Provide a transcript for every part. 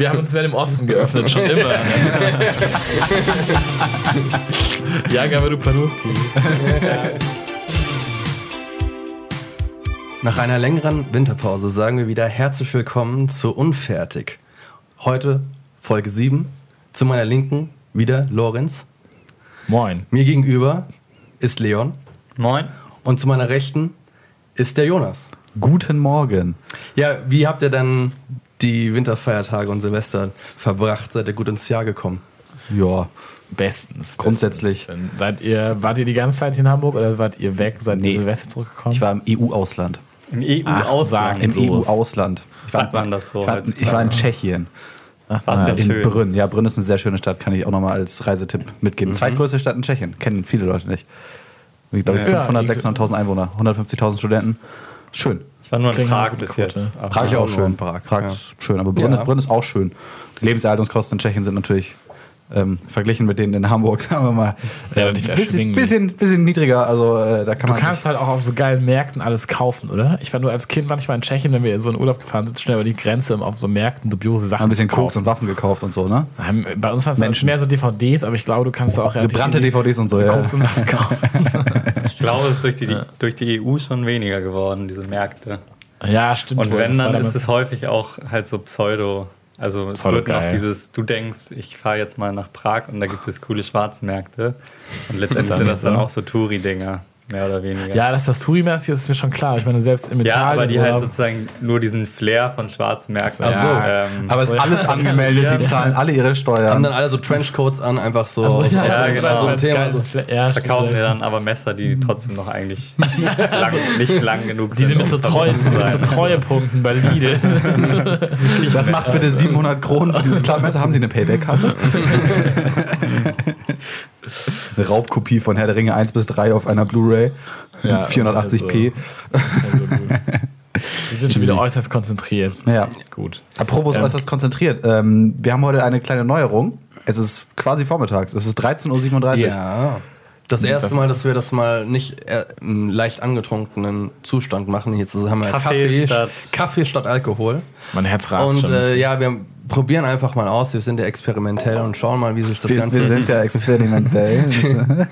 Wir haben uns mehr im Osten geöffnet, schon immer. ja, Gabaru Panuski. Nach einer längeren Winterpause sagen wir wieder herzlich willkommen zu Unfertig. Heute Folge 7. Zu meiner Linken wieder Lorenz. Moin. Mir gegenüber ist Leon. Moin. Und zu meiner Rechten ist der Jonas. Guten Morgen. Ja, wie habt ihr dann die Winterfeiertage und Silvester verbracht? Seid ihr gut ins Jahr gekommen? Ja, Bestens. grundsätzlich. Dann Seid ihr, wart ihr die ganze Zeit in Hamburg oder wart ihr weg? Seid Nee. ihr Silvester zurückgekommen? Ich war im EU-Ausland. Im EU-Ausland. Im. EU-Ausland. Ich Sagt man das so Ich war, ich war in Tschechien. Ach, Was denn? In Schön. Brünn. Ja, Brünn ist eine sehr schöne Stadt, kann ich auch nochmal als Reisetipp mitgeben. Zweitgrößte Stadt in Tschechien. Kennen viele Leute nicht. Ich glaube, Ja. 500, Ja, 600.000 Einwohner, 150.000 Studenten. Schön. Ich war nur in Prag bis jetzt. Quote. Aber Prag ist auch schön. in Prag, Prag ja. ist schön, aber Brünn, Ja. Brünn ist auch schön. Die Lebenserhaltungskosten in Tschechien sind natürlich ähm, verglichen mit denen in Hamburg, sagen wir mal, Relativ ein bisschen, bisschen, bisschen niedriger. Also äh, da kann Du man kannst halt auch auf so geilen Märkten alles kaufen, oder? Ich war nur als Kind manchmal in Tschechien, wenn wir so in Urlaub gefahren sind, schnell über die Grenze, um auf so Märkten dubiose Sachen ein bisschen. Koks und Waffen gekauft und so, ne? Bei uns waren es Menschen. mehr so DVDs, aber ich glaube, du kannst da auch relativ Gebrannte DVDs und so, ja. Koks und Waffen kaufen. Ich glaube, es ist durch die, durch die EU schon weniger geworden, diese Märkte. ja, stimmt. Und wenn, dann ist es häufig auch halt so Pseudo. Also es Pseudo wird noch geil. dieses, du denkst, ich fahre jetzt mal nach Prag und da gibt es coole Schwarzmärkte. Und letztendlich sind ja das dann auch so Touri-Dinger, mehr oder weniger. Ja, dass das Touri-mäßig ist, ist mir schon klar. Ich meine, selbst im Ja, Italien. aber die halt sozusagen nur diesen Flair von Schwarzmärkten. Ach so. ähm, Aber es ist alles angemeldet, die zahlen alle ihre Haben Steuern. dann alle so Trenchcoats an, einfach so. Also, aus- ja, aus- ja, genau. So ein Thema. So. ja, verkaufen wir dann aber Messer, die trotzdem noch eigentlich lang, nicht lang genug Die sind mit so, Treu, verboten zu mit so. Treuepunkten bei Lidl. Das macht bitte 700 Kronen für diese Klappmesser. Haben Sie eine Payback-Karte? eine Raubkopie von Herr der Ringe 1 bis 3 auf einer Blu-ray. Ja, 480p. Also gut. Die sind schon wieder äußerst konzentriert. Ja. Gut. Apropos Ähm. äußerst konzentriert. Ähm, wir haben heute eine kleine Neuerung. Es ist quasi vormittags. Es ist 13.37 Uhr. Ja. Das erste Mal, dass wir das mal nicht äh, im leicht angetrunkenen Zustand machen. Jetzt haben wir Kaffee Kaffee, statt- Kaffee statt Alkohol. Mein Herz rast Und schon. äh, ja, wir probieren einfach mal aus. Wir sind ja experimentell und schauen mal, wie sich das Wir, Ganze. wir sind ja experimentell.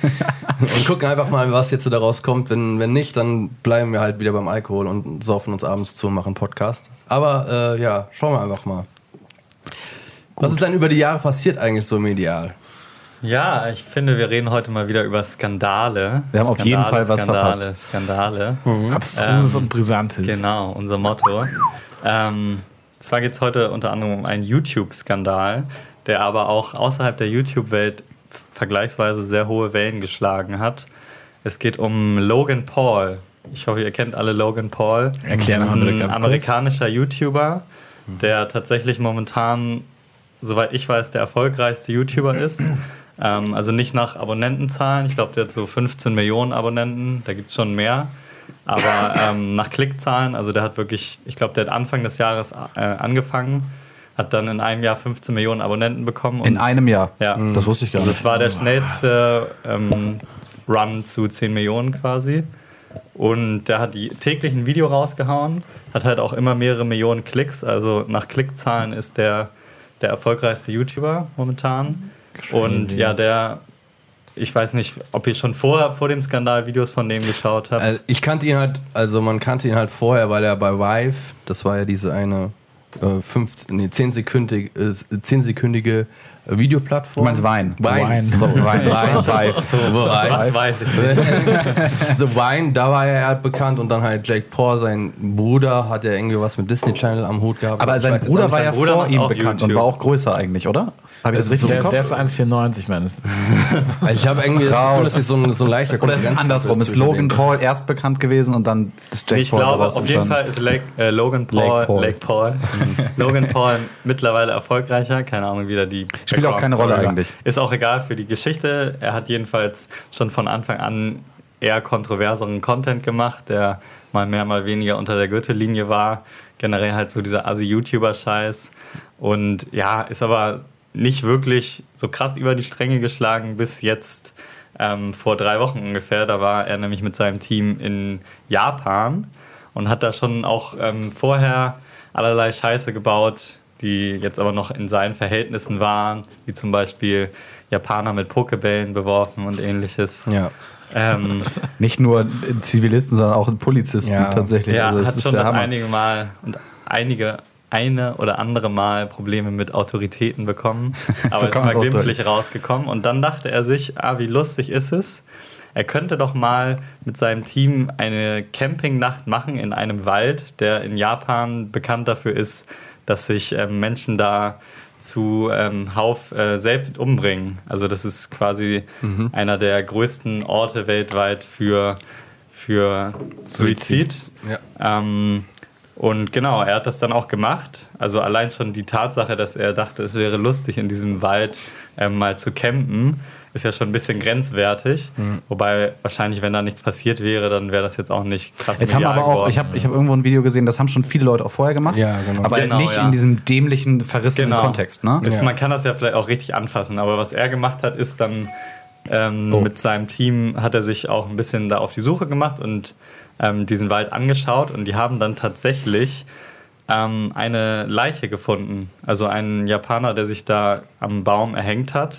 und gucken einfach mal, was jetzt so daraus kommt. Wenn, wenn nicht, dann bleiben wir halt wieder beim Alkohol und saufen uns abends zu und machen Podcast. Aber äh, ja, schauen wir einfach mal. Was ist denn über die Jahre passiert eigentlich so medial? Ja, ich finde, wir reden heute mal wieder über Skandale. Wir haben auf jeden Skandale, Fall was Skandale, verpasst. Skandale. Abstruses ähm, und Brisantes. Genau, unser Motto. Ähm, zwar geht es heute unter anderem um einen YouTube-Skandal, der aber auch außerhalb der YouTube-Welt vergleichsweise sehr hohe Wellen geschlagen hat. Es geht um Logan Paul. Ich hoffe, ihr kennt alle Logan Paul. Erklär Das ist ein ganz kurz. amerikanischer YouTuber, der tatsächlich momentan, soweit ich weiß, der erfolgreichste YouTuber ist. Ähm, also nicht nach Abonnentenzahlen. Ich glaube, der hat so 15 Millionen Abonnenten. Da gibt es schon mehr. Aber ähm, nach Klickzahlen, also der hat wirklich, ich glaube, der hat Anfang des Jahres äh, angefangen, hat dann in einem Jahr 15 Millionen Abonnenten bekommen. In einem Jahr. Ja. Das wusste ich gar Also nicht. das war der schnellste ähm, Run zu 10 Millionen quasi. Und der hat die täglich ein Video rausgehauen, hat halt auch immer mehrere Millionen Klicks. Also nach Klickzahlen ist der der erfolgreichste YouTuber momentan. Und ja, der, ich weiß nicht, ob ihr schon vorher vor dem Skandal Videos von dem geschaut habt. Also ich kannte ihn halt, also man kannte ihn halt vorher, weil er bei Vive, das war ja diese eine äh, fünf, nee, 10 sekündige, äh, 10 sekündige Videoplattform. Du meinst Wein? Wein. Wein. So, Wein. Wein. Vive. Was weiß ich nicht. so Wein, da war er halt bekannt und dann halt Jake Paul, sein Bruder, hat ja irgendwie was mit Disney Channel am Hut gehabt. Aber Ich sein Bruder war ja Bruder vor ihm bekannt YouTube. und war auch größer eigentlich, oder? Habe ich das ist richtig so im Der, Kopf? der ist 1,94 meines Wissens. Ich habe irgendwie das. Gefühl, dass es so ein, so ein leichter Oder ist es andersrum? Ist Logan. Paul erst bekannt gewesen und dann das Jack Ich Paul glaube, daraus auf jeden? Fall ist Lake, äh, Logan Paul, Lake Paul. Lake Paul, Logan Paul mittlerweile erfolgreicher. Keine Ahnung, wie da die. Spielt auch keine Rolle eigentlich. Ist auch egal für die Geschichte. Er hat jedenfalls schon von Anfang an eher kontroverseren Content gemacht, der mal mehr, mal weniger unter der Gürtellinie war. Generell halt so dieser Assi-YouTuber-Scheiß. Und ja, ist aber nicht wirklich so krass über die Stränge geschlagen bis jetzt ähm, vor drei Wochen ungefähr. Da war er nämlich mit seinem Team in Japan und hat da schon auch ähm, vorher allerlei Scheiße gebaut, die jetzt aber noch in seinen Verhältnissen waren, wie zum Beispiel Japaner mit Pokebällen beworfen und ähnliches. Ja. Ähm, Nicht nur Zivilisten, sondern auch Polizisten Ja. tatsächlich. ja, also, hat ist schon der das Hammer. einige Mal und einige eine oder andere Mal Probleme mit Autoritäten bekommen, aber ist man's immer ausdrücken. glimpflich rausgekommen. Und dann dachte er sich, ah, wie lustig ist es, er könnte doch mal mit seinem Team eine Campingnacht machen in einem Wald, der in Japan bekannt dafür ist, dass sich ähm, Menschen da zu ähm, Hauf äh, selbst umbringen. Also das ist quasi einer der größten Orte weltweit für, für Suizid. Ja. Ähm, und genau, er hat das dann auch gemacht. Also allein schon die Tatsache, dass er dachte, es wäre lustig, in diesem Wald ähm, mal zu campen, ist ja schon ein bisschen grenzwertig. Mhm. Wobei wahrscheinlich, wenn da nichts passiert wäre, dann wäre das jetzt auch nicht krass Jetzt haben medial aber auch, geworden. ich habe ich hab irgendwo ein Video gesehen, das haben schon viele Leute auch vorher gemacht. Ja, genau. Aber Genau, nicht ja. in diesem dämlichen, verrissenen Genau. Kontext, ne? Ist, Ja. Man kann das ja vielleicht auch richtig anfassen, aber was er gemacht hat, ist dann ähm, Oh. mit seinem Team hat er sich auch ein bisschen da auf die Suche gemacht und ähm, diesen Wald angeschaut und die haben dann tatsächlich ähm, eine Leiche gefunden. Also einen Japaner, der sich da am Baum erhängt hat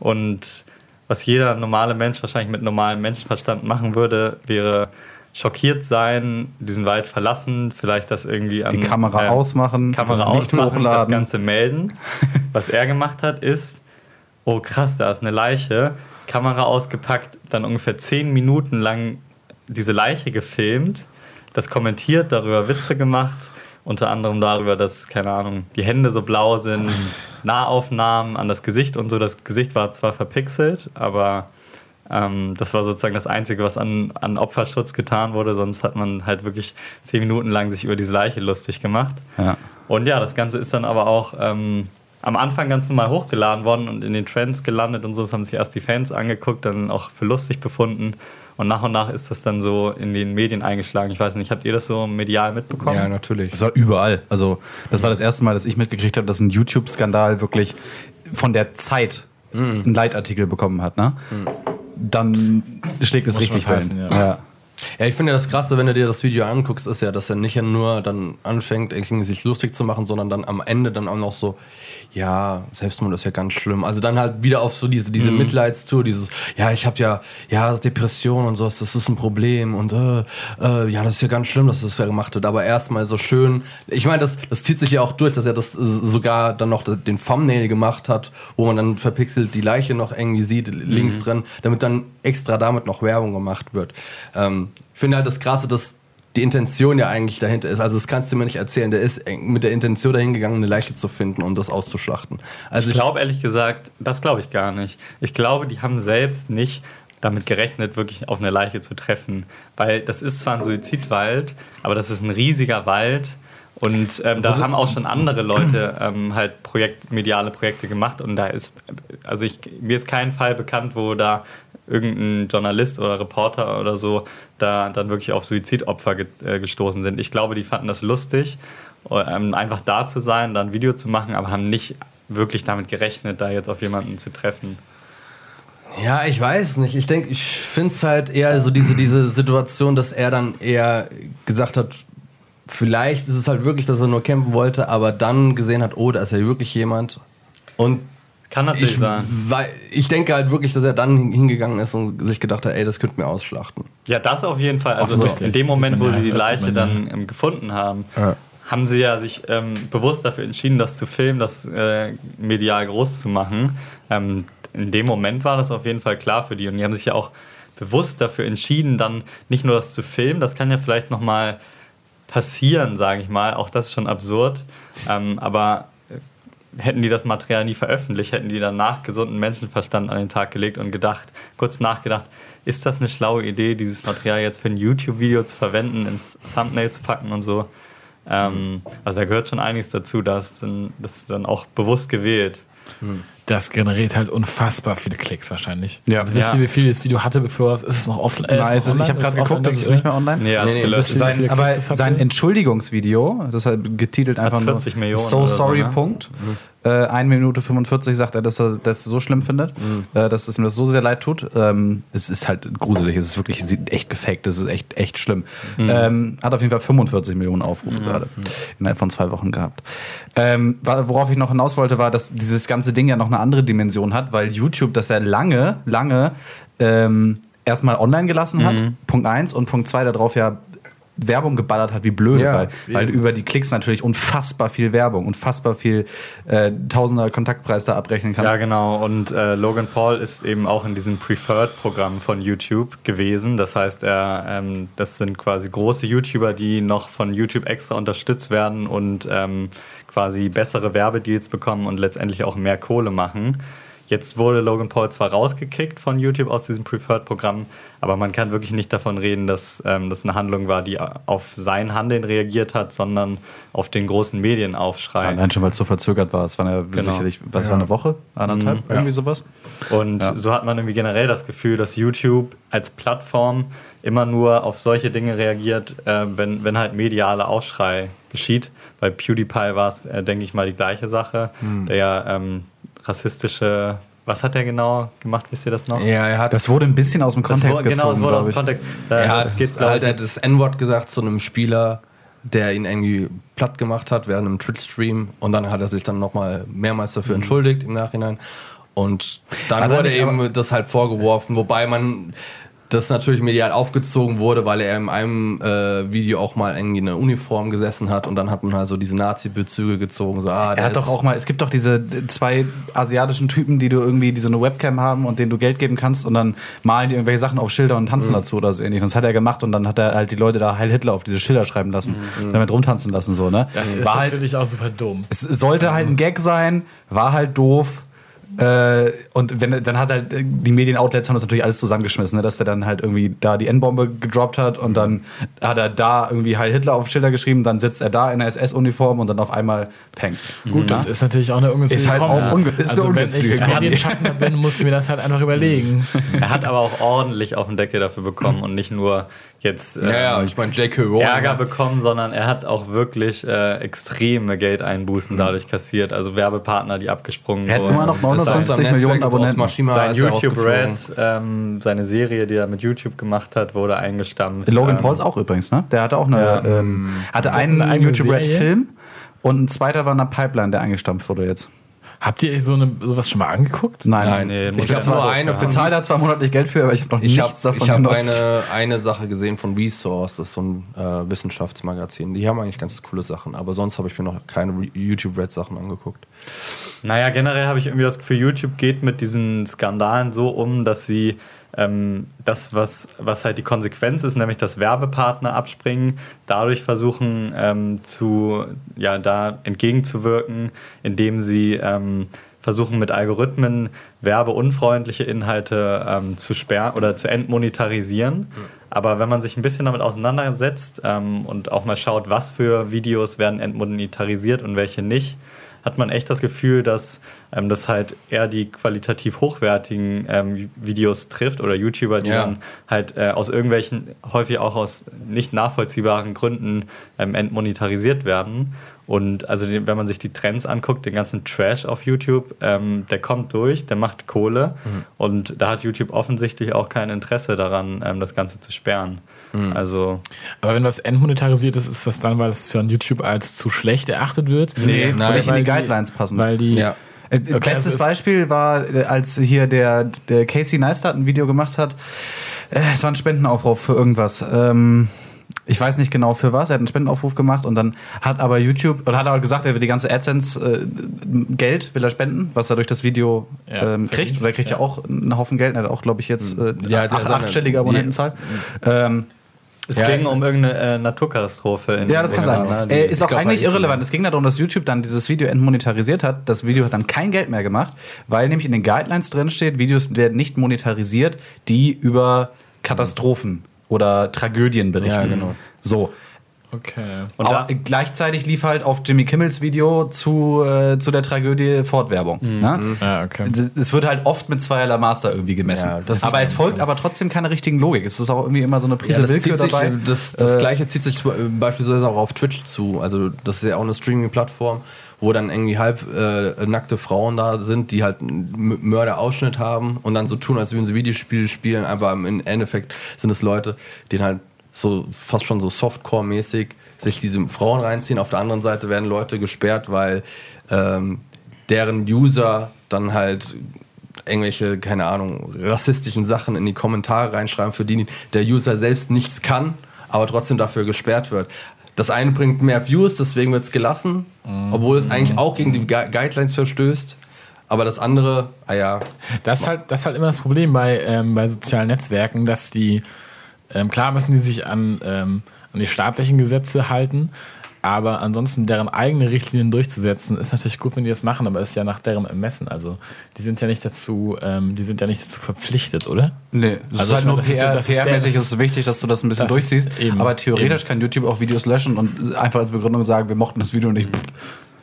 und was jeder normale Mensch wahrscheinlich mit normalem Menschenverstand machen würde, wäre schockiert sein, diesen Wald verlassen, vielleicht das irgendwie an Die Kamera äh, ausmachen, Kamera das nicht ausmachen, das. Ganze melden. Was er gemacht hat, ist, oh krass, da ist eine Leiche, Kamera ausgepackt, dann ungefähr zehn Minuten lang diese Leiche gefilmt, das kommentiert, darüber Witze gemacht, unter anderem darüber, dass, keine Ahnung, die Hände so blau sind, Nahaufnahmen an das Gesicht und so. Das Gesicht war zwar verpixelt, aber ähm, das war sozusagen das Einzige, was an, an Opferschutz getan wurde. Sonst hat man halt wirklich zehn Minuten lang sich über diese Leiche lustig gemacht. Ja. Und ja, das Ganze ist dann aber auch ähm, am Anfang ganz normal hochgeladen worden und in den Trends gelandet und so. Das haben sich erst die Fans angeguckt, dann auch für lustig befunden. Und nach und nach ist das dann so in den Medien eingeschlagen. Ich weiß nicht, habt ihr das so medial mitbekommen? Ja, natürlich. Das war überall. Also, das war das erste Mal, dass ich mitgekriegt habe, dass ein YouTube-Skandal wirklich von der Zeit Mhm. einen Leitartikel bekommen hat, ne? Dann schlägt es Muss richtig rein. ja. Ja. Ja, ich finde ja das Krasse, wenn du dir das Video anguckst, ist ja, dass er nicht nur dann anfängt, irgendwie sich lustig zu machen, sondern dann am Ende dann auch noch so, ja, Selbstmord ist ja ganz schlimm. Also dann halt wieder auf so diese, diese Mitleidstour, dieses, ja, ich habe ja, ja, Depression und so, das ist ein Problem und äh, äh, ja, das ist ja ganz schlimm, dass das ja gemacht wird. Aber erstmal so schön, ich meine, das, das zieht sich ja auch durch, dass er das äh, sogar dann noch den Thumbnail gemacht hat, wo man dann verpixelt die Leiche noch irgendwie sieht, links drin, damit dann extra damit noch Werbung gemacht wird. Ähm, ich finde halt das Krasse, dass die Intention ja eigentlich dahinter ist. Also das kannst du mir nicht erzählen. Der ist mit der Intention dahin gegangen, eine Leiche zu finden und das auszuschlachten. Also Ich glaube ehrlich gesagt, das glaube ich gar nicht. Ich glaube, die haben selbst nicht damit gerechnet, wirklich auf eine Leiche zu treffen. Weil das ist zwar ein Suizidwald, aber das ist ein riesiger Wald. Und ähm, da haben auch schon andere Leute ähm, halt Projekt, mediale Projekte gemacht. Und da ist, also ich, mir ist kein Fall bekannt, wo da irgendein Journalist oder Reporter oder so da dann wirklich auf Suizidopfer ge äh, gestoßen sind. Ich glaube, die fanden das lustig, ähm, einfach da zu sein, da ein Video zu machen, aber haben nicht wirklich damit gerechnet, da jetzt auf jemanden zu treffen. Ja, ich weiß nicht. Ich denke, ich finde es halt eher so diese, diese Situation, dass er dann eher gesagt hat, vielleicht ist es halt wirklich, dass er nur campen wollte, aber dann gesehen hat, oh, da ist ja wirklich jemand. Und Kann natürlich ich, sein. weil, ich denke halt wirklich, dass er dann hin- hingegangen ist und sich gedacht hat, ey, das könnte mir ausschlachten. Ja, das auf jeden Fall. Also Offensichtlich. in dem Moment, wo sie die Leiche dann ähm, gefunden haben, Ja. haben sie ja sich ähm, bewusst dafür entschieden, das zu filmen, das äh, medial groß zu machen. Ähm, in dem Moment war das auf jeden Fall klar für die und die haben sich ja auch bewusst dafür entschieden, dann nicht nur das zu filmen, das kann ja vielleicht noch mal passieren, sage ich mal. Auch das ist schon absurd. Ähm, aber hätten die das Material nie veröffentlicht, hätten die danach gesunden Menschenverstand an den Tag gelegt und gedacht, kurz nachgedacht, ist das eine schlaue Idee, dieses Material jetzt für ein YouTube-Video zu verwenden, ins Thumbnail zu packen und so. Ähm, also da gehört schon einiges dazu, das ist dann, das ist dann auch bewusst gewählt. Das generiert halt unfassbar viele Klicks wahrscheinlich. Ja. Also wisst Ja. ihr, wie viel das Video hatte, bevor es ist es noch offline? Äh, Nein, ist es ich habe gerade geguckt, das ist nicht mehr online. Nee, alles nee, gelöscht. das- Sein- aber sein Entschuldigungsvideo, das ist getitelt einfach 40 nur Millionen So oder so, sorry, ne? Punkt. Äh, 1 Minute 45 sagt er, dass er das so schlimm findet, äh, dass es mir das so sehr leid tut. Ähm, es ist halt gruselig, es ist wirklich sieht echt gefaked, es ist echt, echt schlimm. Ähm, hat auf jeden Fall 45 Millionen Aufrufe gerade innerhalb von zwei Wochen gehabt. Ähm, worauf ich noch hinaus wollte, war, dass dieses ganze Ding ja noch eine andere Dimension hat, weil YouTube das ja lange, lange ähm, erstmal online gelassen hat. Punkt eins und Punkt zwei darauf ja Werbung geballert hat wie blöde, Ja, weil, weil über die Klicks natürlich unfassbar viel Werbung, unfassbar viel äh, Tausender Kontaktpreis da abrechnen kannst. Ja, genau. Und äh, Logan Paul ist eben auch in diesem Preferred-Programm von YouTube gewesen. Das heißt, er, ähm, das sind quasi große YouTuber, die noch von YouTube extra unterstützt werden und ähm, quasi bessere Werbedeals bekommen und letztendlich auch mehr Kohle machen. Jetzt wurde Logan Paul zwar rausgekickt von YouTube aus diesem Preferred-Programm, aber man kann wirklich nicht davon reden, dass ähm, das eine Handlung war, die auf sein Handeln reagiert hat, sondern auf den großen Medienaufschrei. Allein schon, weil es so verzögert war. Es war ja Genau. sicherlich, was war eine Woche? Anderthalb? Irgendwie sowas? Und Ja. so hat man irgendwie generell das Gefühl, dass YouTube als Plattform immer nur auf solche Dinge reagiert, äh, wenn, wenn halt medialer Aufschrei geschieht. Bei PewDiePie war es, äh, denke ich mal, die gleiche Sache. Hm. Der ja ähm, rassistische, was hat er genau gemacht, wisst ihr das noch? Ja, er hat Das wurde ein bisschen aus dem Das Kontext wurde- genau, es gezogen, wurde aus glaube dem ich. Kontext. Äh, er hat geht, halt er hat das N-Wort gesagt zu einem Spieler, der ihn irgendwie platt gemacht hat während einem Twitch-Stream. Und dann hat er sich dann nochmal mehrmals dafür entschuldigt im Nachhinein. Und dann Hat wurde eben das halt vorgeworfen, wobei man das natürlich medial aufgezogen wurde, weil er in einem äh, Video auch mal irgendwie in einer Uniform gesessen hat und dann hat man halt so diese Nazi-Bezüge gezogen. So, ah, Er hat ist- doch auch mal, es gibt doch diese zwei asiatischen Typen, die du irgendwie, die so eine Webcam haben und denen du Geld geben kannst und dann malen die irgendwelche Sachen auf Schilder und tanzen dazu oder so ähnlich. Und das hat er gemacht und dann hat er halt die Leute da Heil Hitler auf diese Schilder schreiben lassen, damit rumtanzen lassen, so, ne? Das ist war halt, natürlich auch super dumm. es sollte halt ein Gag sein, war halt doof. Äh, und wenn, dann hat halt äh, die Medienoutlets haben das natürlich alles zusammengeschmissen, ne? dass der dann halt irgendwie da die N-Bombe gedroppt hat und dann hat er da irgendwie Heil Hitler auf Schilder geschrieben, dann sitzt er da in der SS-Uniform und dann auf einmal peng. Gut, das ist natürlich auch eine ungünstige Ist halt auch unge- ist eine Also wenn ungünstige ich. Medienschaffender bin, muss ich mir das halt einfach überlegen. er hat aber auch ordentlich auf den Deckel dafür bekommen und nicht nur jetzt Ja, ja, ähm, ich. Rowling. Ärger hat- bekommen, sondern er hat auch wirklich äh, extreme Geldeinbußen dadurch kassiert. Also Werbepartner, die abgesprungen Er hat wurden. immer noch ist aus 59 seinem Millionen Netzwerk aus Abonnenten. Maschima Sein YouTube rausgeflogen. Red, ähm, seine Serie, die er mit YouTube gemacht hat, wurde eingestampft. Logan ähm, Pauls auch übrigens, ne? Der hatte auch eine, Ja. ähm, hatte einen eine eigene YouTube Red? Film und ein zweiter war in der Pipeline, der eingestampft wurde jetzt. Habt ihr euch so eine, sowas schon mal angeguckt? Nein, Nein, nee, ich habe ich nur mal eine von bezahlt da zwar monatlich Geld für, aber ich habe noch Ich habe nichts davon ich hab genutzt. eine, eine Sache gesehen von Resource, das ist so ein äh, Wissenschaftsmagazin. Die haben eigentlich ganz coole Sachen, aber sonst habe ich mir noch keine YouTube Red Sachen angeguckt. Naja, generell habe ich irgendwie das Gefühl, YouTube geht mit diesen Skandalen so um, dass sie ähm, das, was, was halt die Konsequenz ist, nämlich dass Werbepartner abspringen, dadurch versuchen ähm, zu, ja, da entgegenzuwirken, indem sie ähm, versuchen mit Algorithmen werbeunfreundliche Inhalte ähm, zu sperren oder zu entmonetarisieren. Aber wenn man sich ein bisschen damit auseinandersetzt ähm, und auch mal schaut, was für Videos werden entmonetarisiert und welche nicht, hat man echt das Gefühl, dass ähm, das halt eher die qualitativ hochwertigen ähm, Videos trifft oder YouTuber, die Ja. dann halt äh, aus irgendwelchen, häufig auch aus nicht nachvollziehbaren Gründen ähm, entmonetarisiert werden. Und also den, wenn man sich die Trends anguckt, den ganzen Trash auf YouTube, ähm, der kommt durch, der macht Kohle und da hat YouTube offensichtlich auch kein Interesse daran, ähm, das Ganze zu sperren. Also Aber wenn was entmonetarisiert ist, ist das dann, weil es von YouTube als zu schlecht erachtet wird? Nee, nein. Nicht in weil die Guidelines passen. Weil die, Ja. Äh, Okay, Bestes also Beispiel war, äh, als hier der, der Casey Neistat ein Video gemacht hat. Äh, Es war ein Spendenaufruf für irgendwas. Ähm, ich weiß nicht genau für was. Er hat einen Spendenaufruf gemacht und dann hat aber YouTube oder hat aber gesagt, er will die ganze AdSense äh, Geld will er spenden, was er durch das Video Ja, ähm, kriegt. Und er kriegt ja. auch einen Haufen Geld. Er hat auch, glaube ich, jetzt äh, Ja, acht, achtstellige Abonnentenzahl. Ähm, es Ja, ging um irgendeine äh, Naturkatastrophe. In Ja, das kann sein. ne, Äh, die- ist auch glaub, eigentlich irrelevant. Es ging darum, dass YouTube dann dieses Video entmonetarisiert hat. Das Video hat dann kein Geld mehr gemacht, weil nämlich in den Guidelines drin steht, Videos werden nicht monetarisiert, die über Katastrophen oder Tragödien berichten. Ja, genau. So. Okay. Und Aber gleichzeitig lief halt auf Jimmy Kimmels Video zu, äh, zu der Tragödie Fortwerbung. Ne? Ja, okay. Es wird halt oft mit zweierlei Master irgendwie gemessen. Ja, das aber es folgt aber trotzdem keine richtigen Logik. Es ist auch irgendwie immer so eine Prise Ja, das, Willkür sich, dabei. das, das Äh, gleiche zieht sich zum- äh, beispielsweise auch auf Twitch zu. Also das ist ja auch eine Streaming-Plattform, wo dann irgendwie halb äh, nackte Frauen da sind, die halt einen Mörderausschnitt haben und dann so tun, als würden sie Videospiele spielen. Aber im Endeffekt sind es Leute, die halt so fast schon so Softcore-mäßig sich diese Frauen reinziehen. Auf der anderen Seite werden Leute gesperrt, weil ähm, deren User dann halt irgendwelche, keine Ahnung, rassistischen Sachen in die Kommentare reinschreiben, für die der User selbst nichts kann, aber trotzdem dafür gesperrt wird. Das eine bringt mehr Views, deswegen wird es gelassen, obwohl es eigentlich auch gegen die Gu- Guidelines verstößt. Aber das andere, ah ja, Das ist halt, das ist halt immer das Problem bei, ähm, bei sozialen Netzwerken, dass die, ähm, klar müssen die sich an, ähm, an die staatlichen Gesetze halten, aber ansonsten deren eigene Richtlinien durchzusetzen, ist natürlich gut, wenn die das machen, aber ist ja nach deren Ermessen. Also die sind ja nicht dazu, ähm, die sind ja nicht dazu verpflichtet, oder? Nee, das Also ist halt nur ja- PR, ist PR-mäßig es wichtig, dass du das ein bisschen das durchziehst. eben- aber theoretisch eben. kann YouTube auch Videos löschen und einfach als Begründung sagen, wir mochten das Video nicht.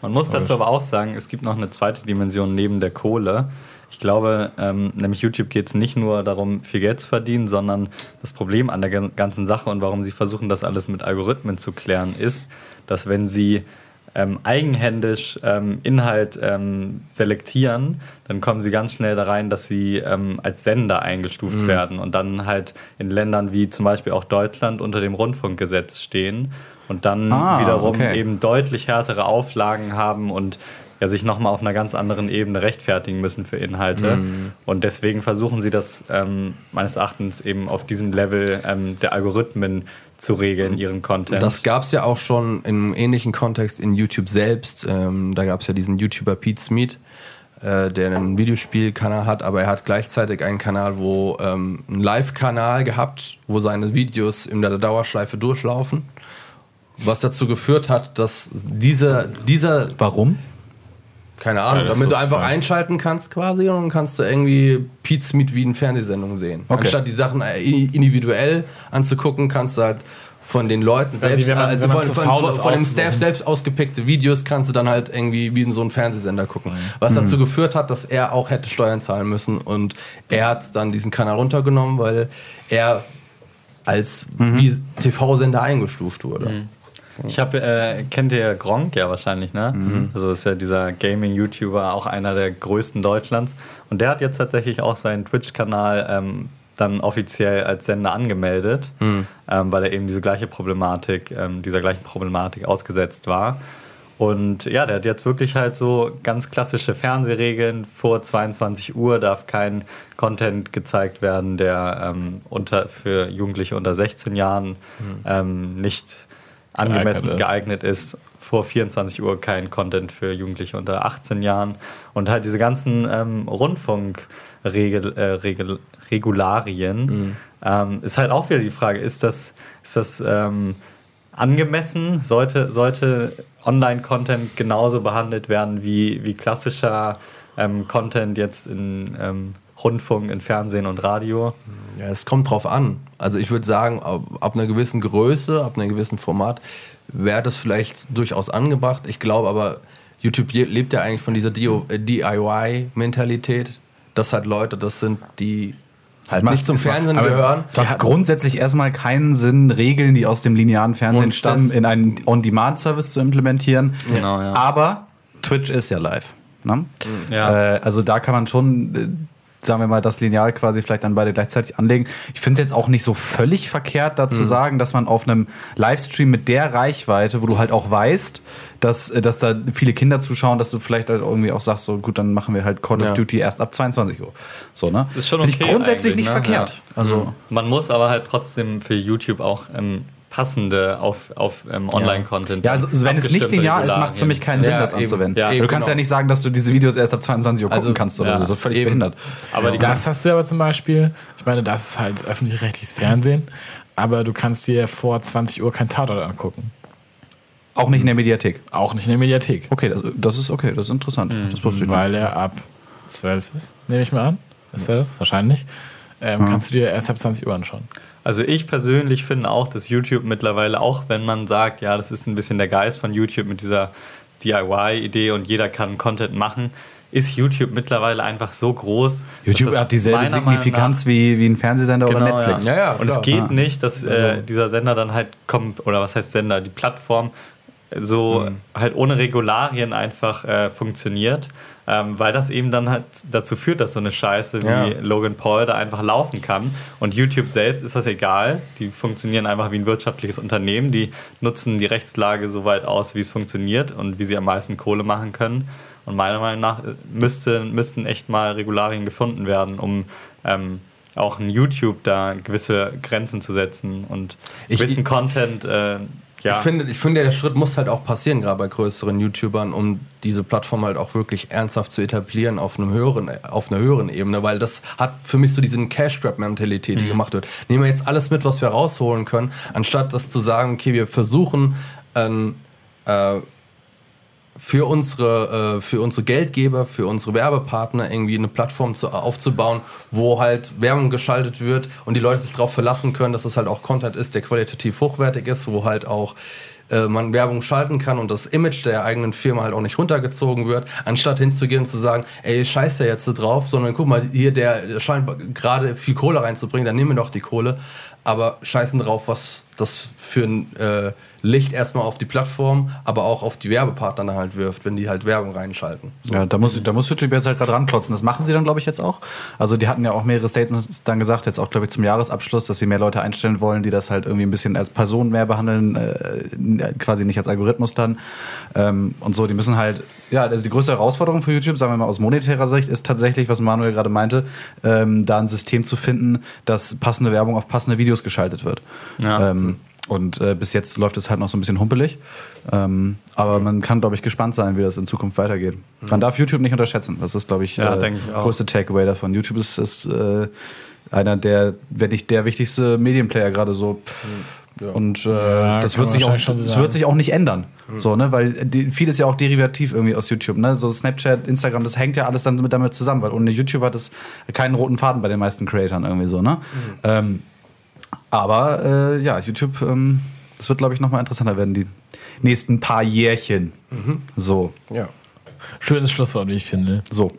Man muss dazu aber auch sagen, es gibt noch eine zweite Dimension neben der Kohle. Ich glaube, ähm, nämlich YouTube geht es nicht nur darum, viel Geld zu verdienen, sondern das Problem an der gan- ganzen Sache und warum sie versuchen, das alles mit Algorithmen zu klären, ist, dass wenn sie ähm, eigenhändisch ähm, Inhalt ähm, selektieren, dann kommen sie ganz schnell da rein, dass sie ähm, als Sender eingestuft werden und dann halt in Ländern wie zum Beispiel auch Deutschland unter dem Rundfunkgesetz stehen und dann Ah, wiederum okay. eben deutlich härtere Auflagen haben und ja, sich nochmal auf einer ganz anderen Ebene rechtfertigen müssen für Inhalte. Und deswegen versuchen sie das ähm, meines Erachtens eben auf diesem Level ähm, der Algorithmen zu regeln, ihren Content. das gab es ja auch schon im ähnlichen Kontext in YouTube selbst. Ähm, da gab es ja diesen YouTuber Pete Smith, äh, der einen Videospielkanal hat, aber er hat gleichzeitig einen Kanal, wo ähm, einen Live-Kanal gehabt, wo seine Videos in der Dauerschleife durchlaufen. Was dazu geführt hat, dass dieser, dieser Warum? Keine Ahnung, Ja, damit du einfach fein. einschalten kannst quasi und dann kannst du irgendwie Pete Smith wie in Fernsehsendung sehen. Okay. Anstatt die Sachen äh, individuell anzugucken, kannst du halt von den Leuten Also selbst, man- also man von, zu von, von, ist, von dem. Staff selbst ausgepickte Videos kannst du dann halt irgendwie wie in so einen Fernsehsender gucken. Was Mhm. dazu geführt hat, dass er auch hätte Steuern zahlen müssen und er hat dann diesen Kanal runtergenommen, weil er als Mhm. TV-Sender eingestuft wurde. Ich habe, äh, kennt ihr Gronk ja wahrscheinlich, ne? Mhm. Also ist ja dieser Gaming-YouTuber, auch einer der größten Deutschlands. Und der hat jetzt tatsächlich auch seinen Twitch-Kanal ähm, dann offiziell als Sender angemeldet, Mhm. ähm, weil er eben diese gleiche Problematik, ähm, dieser gleichen Problematik ausgesetzt war. Und ja, der hat jetzt wirklich halt so ganz klassische Fernsehregeln. Vor 22 Uhr darf kein Content gezeigt werden, der ähm, unter, für Jugendliche unter 16 Jahren ähm, nicht angemessen Geeignet ist. geeignet ist. Vor 24 Uhr kein Content für Jugendliche unter 18 Jahren. Und halt diese ganzen ähm, Rundfunkregel, äh, Regularien ähm, ist halt auch wieder die Frage, ist das, ist das ähm, angemessen? Sollte, sollte Online-Content genauso behandelt werden wie, wie klassischer ähm, Content jetzt in ähm, Rundfunk, in Fernsehen und Radio? Ja, es kommt drauf an. Also ich würde sagen, ab, ab einer gewissen Größe, ab einem gewissen Format wäre das vielleicht durchaus angebracht. Ich glaube aber, YouTube lebt ja eigentlich von dieser DIY-Mentalität, dass halt Leute das sind, die halt Macht- nicht zum macht- Fernsehen aber- gehören. Es macht grundsätzlich erstmal keinen Sinn, Regeln, die aus dem linearen Fernsehen stammen, in einen On-Demand-Service zu implementieren. Genau, ja. Aber Twitch ist ja live. Ne? Ja. Äh, also da kann man schon, äh, sagen wir mal, das Lineal quasi vielleicht dann beide gleichzeitig anlegen. Ich finde es jetzt auch nicht so völlig verkehrt, da zu sagen, dass man auf einem Livestream mit der Reichweite, wo du halt auch weißt, dass, äh, dass da viele Kinder zuschauen, dass du vielleicht halt irgendwie auch sagst, so gut, dann machen wir halt Call Ja. of Duty erst ab 22 Uhr. So, ne? Das ist schon Finde okay ich grundsätzlich nicht ne? verkehrt. Ja. Also, Man muss aber halt trotzdem für YouTube auch ähm, passende auf, auf ähm, Online-Content. Ja, also wenn es nicht linear ist, macht es für mich keinen Sinn, Ja, das eben. anzuwenden. Ja, du eben, kannst ja genau. nicht sagen, dass du diese Videos erst ab 22 Uhr gucken Also, kannst oder ja, so. Das ist völlig eben. behindert. Aber die Das hast du aber zum Beispiel, ich meine, das ist halt öffentlich-rechtliches Fernsehen, aber du kannst dir vor 20 Uhr kein Tatort angucken. Auch nicht in der Mediathek. Auch nicht in der Mediathek. Okay, das, das ist okay, das ist interessant. Das wusste ich Weil er ab 12 ist, nehme ich mal an. Ist er das? Wahrscheinlich. ähm, kannst du dir erst ab 20 Uhr anschauen. Also ich persönlich finde auch, dass YouTube mittlerweile, auch wenn man sagt, ja, das ist ein bisschen der Geist von YouTube mit dieser DIY-Idee und jeder kann Content machen, ist YouTube mittlerweile einfach so groß. YouTube hat dieselbe Signifikanz wie, wie ein Fernsehsender oder Genau, Netflix. Ja, ja, und es geht Ah. nicht, dass äh, Also- dieser Sender dann halt kommt, oder was heißt Sender, die Plattform so Mhm. halt ohne Regularien einfach äh, funktioniert, ähm, weil das eben dann halt dazu führt, dass so eine Scheiße wie Ja. Logan Paul da einfach laufen kann. Und YouTube selbst ist das egal, die funktionieren einfach wie ein wirtschaftliches Unternehmen, die nutzen die Rechtslage so weit aus, wie es funktioniert und wie sie am meisten Kohle machen können. Und meiner Meinung nach äh, müsste, müssten echt mal Regularien gefunden werden, um ähm, auch in YouTube da gewisse Grenzen zu setzen und Ich- gewissen Content, äh, ja. Ich finde, ich finde, der Schritt muss halt auch passieren, gerade bei größeren YouTubern, um diese Plattform halt auch wirklich ernsthaft zu etablieren auf, einem höheren, auf einer höheren Ebene, weil das hat für mich so diesen Cash-Grab-Mentalität, die gemacht wird. Nehmen wir jetzt alles mit, was wir rausholen können, anstatt das zu sagen, okay, wir versuchen, ähm, äh, für unsere, äh, für unsere Geldgeber, für unsere Werbepartner irgendwie eine Plattform zu, aufzubauen, wo halt Werbung geschaltet wird und die Leute sich darauf verlassen können, dass es halt auch Content ist, der qualitativ hochwertig ist, wo halt auch äh, man Werbung schalten kann und das Image der eigenen Firma halt auch nicht runtergezogen wird, anstatt hinzugehen und zu sagen, ey, scheiß da jetzt drauf, sondern guck mal, hier, der scheint gerade viel Kohle reinzubringen, dann nehmen wir doch die Kohle, aber scheißen drauf, was das für ein äh, Licht erstmal auf die Plattform, aber auch auf die Werbepartner halt wirft, wenn die halt Werbung reinschalten. Ja, da muss, da muss YouTube jetzt halt gerade ranklotzen. Das machen sie dann, glaube ich, jetzt auch. Also die hatten ja auch mehrere Statements dann gesagt, jetzt auch, glaube ich, zum Jahresabschluss, dass sie mehr Leute einstellen wollen, die das halt irgendwie ein bisschen als Person mehr behandeln, äh, quasi nicht als Algorithmus dann. Ähm, und so, die müssen halt, ja, also die größte Herausforderung für YouTube, sagen wir mal aus monetärer Sicht, ist tatsächlich, was Manuel gerade meinte, ähm, da ein System zu finden, dass passende Werbung auf passende Videos geschaltet wird. Ja. Ähm, und äh, bis jetzt läuft es halt noch so ein bisschen humpelig. Ähm, aber man kann, glaube ich, gespannt sein, wie das in Zukunft weitergeht. Man darf YouTube nicht unterschätzen. Das ist, glaube ich, Ja, äh, ich größte Takeaway davon. YouTube ist, ist äh, einer der, wenn nicht der wichtigste Medienplayer gerade so. Und äh, Ja, das, wird sich auch, das wird sich auch nicht ändern. So, ne? Weil die, vieles ja auch derivativ irgendwie aus YouTube. Ne? So Snapchat, Instagram, das hängt ja alles dann mit damit zusammen, weil ohne YouTube hat es keinen roten Faden bei den meisten Creatoren irgendwie so. Ne? Ähm, aber äh, ja, YouTube, ähm, das wird, glaube ich, nochmal interessanter werden, die nächsten paar Jährchen. So, Ja. Schönes Schlusswort, wie ich finde. so.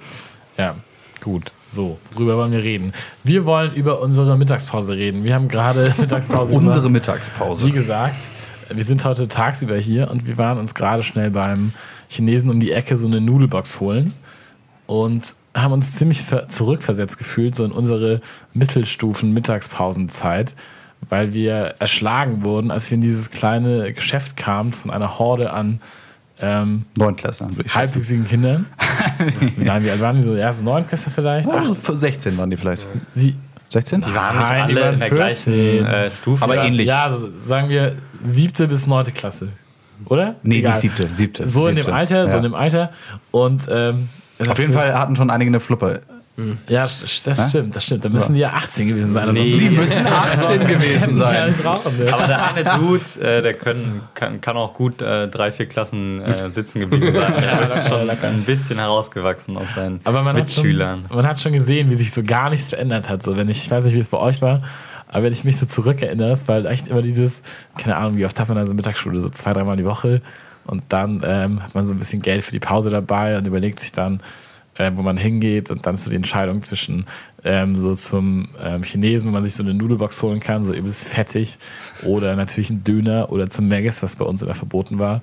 Ja, gut. So, worüber wollen wir reden? Wir wollen über unsere Mittagspause reden. Wir haben gerade Mittagspause Unsere gemacht. Mittagspause. Wie gesagt, wir sind heute tagsüber hier und wir waren uns gerade schnell beim Chinesen um die Ecke so eine Nudelbox holen und haben uns ziemlich ver- zurückversetzt gefühlt, so in unsere Mittelstufen-Mittagspausenzeit, weil wir erschlagen wurden, als wir in dieses kleine Geschäft kamen von einer Horde an ähm, schätzen. halbwüchsigen Kindern. Nein, wie alt waren die so? Ja, so Neunklässler vielleicht? Für 16 waren die vielleicht. sie, 16? Die waren Nein, nicht die alle waren in der 14. gleichen äh, Stufe. Aber ähnlich. Ja, sagen wir siebte bis neunte Klasse. Oder? Nee, Egal. nicht siebte, siebte. So in siebte. dem Alter, so Ja. in dem Alter. Und ähm, Auf jeden Fall hatten schon einige eine Fluppe. Ja, st- das Hä? stimmt, das stimmt. Da müssen die ja 18 gewesen sein. Nee. Die müssen 18 gewesen Ja, sein. rauchen, ne? Aber der eine Dude, äh, der können, kann, kann auch gut äh, drei, vier Klassen äh, sitzen geblieben sein. Der ist schon ein bisschen herausgewachsen aus seinen Aber man hat, schon, Mitschülern. man hat schon gesehen, wie sich so gar nichts verändert hat. So, wenn ich, ich weiß nicht, wie es bei euch war, aber wenn ich mich so zurückerinnere, es war halt echt immer dieses, keine Ahnung, wie oft hat man da so Mittagsschule, so zwei, dreimal die Woche. Und dann ähm, hat man so ein bisschen Geld für die Pause dabei und überlegt sich dann, äh, wo man hingeht. Und dann ist so die Entscheidung zwischen ähm, so zum ähm, Chinesen, wo man sich so eine Nudelbox holen kann, so übelst fettig, oder natürlich ein Döner oder zum Maggis, was bei uns immer verboten war.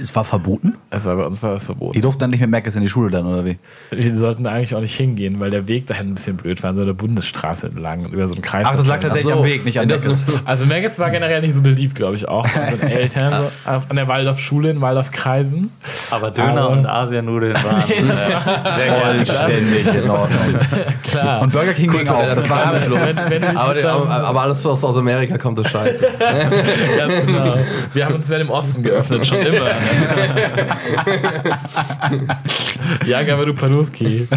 Es war verboten? Also bei uns war das verboten. Die durften dann nicht mit Mac in die Schule dann, oder wie? Wir sollten da eigentlich auch nicht hingehen, weil der Weg dahin ein bisschen blöd war, so der Bundesstraße entlang und über so einen Kreis. Ach, das lag tatsächlich so. am Weg, nicht an Meckes. Also Meggis war generell nicht so beliebt, glaube ich, auch. Von unseren Eltern so, an der Waldorfschule in Waldorfkreisen. Aber Döner Aber- und Asianudeln waren sehr geil. Vollständig in Ordnung. Klar. Und Burger King ging auch. Das war aber, wenn, wenn Aber, aber, aber alles, was aus Amerika kommt, ist scheiße. Ganz genau. Wir haben uns mehr im Osten geöffnet, schon immer. ja, Gabadu Panuski.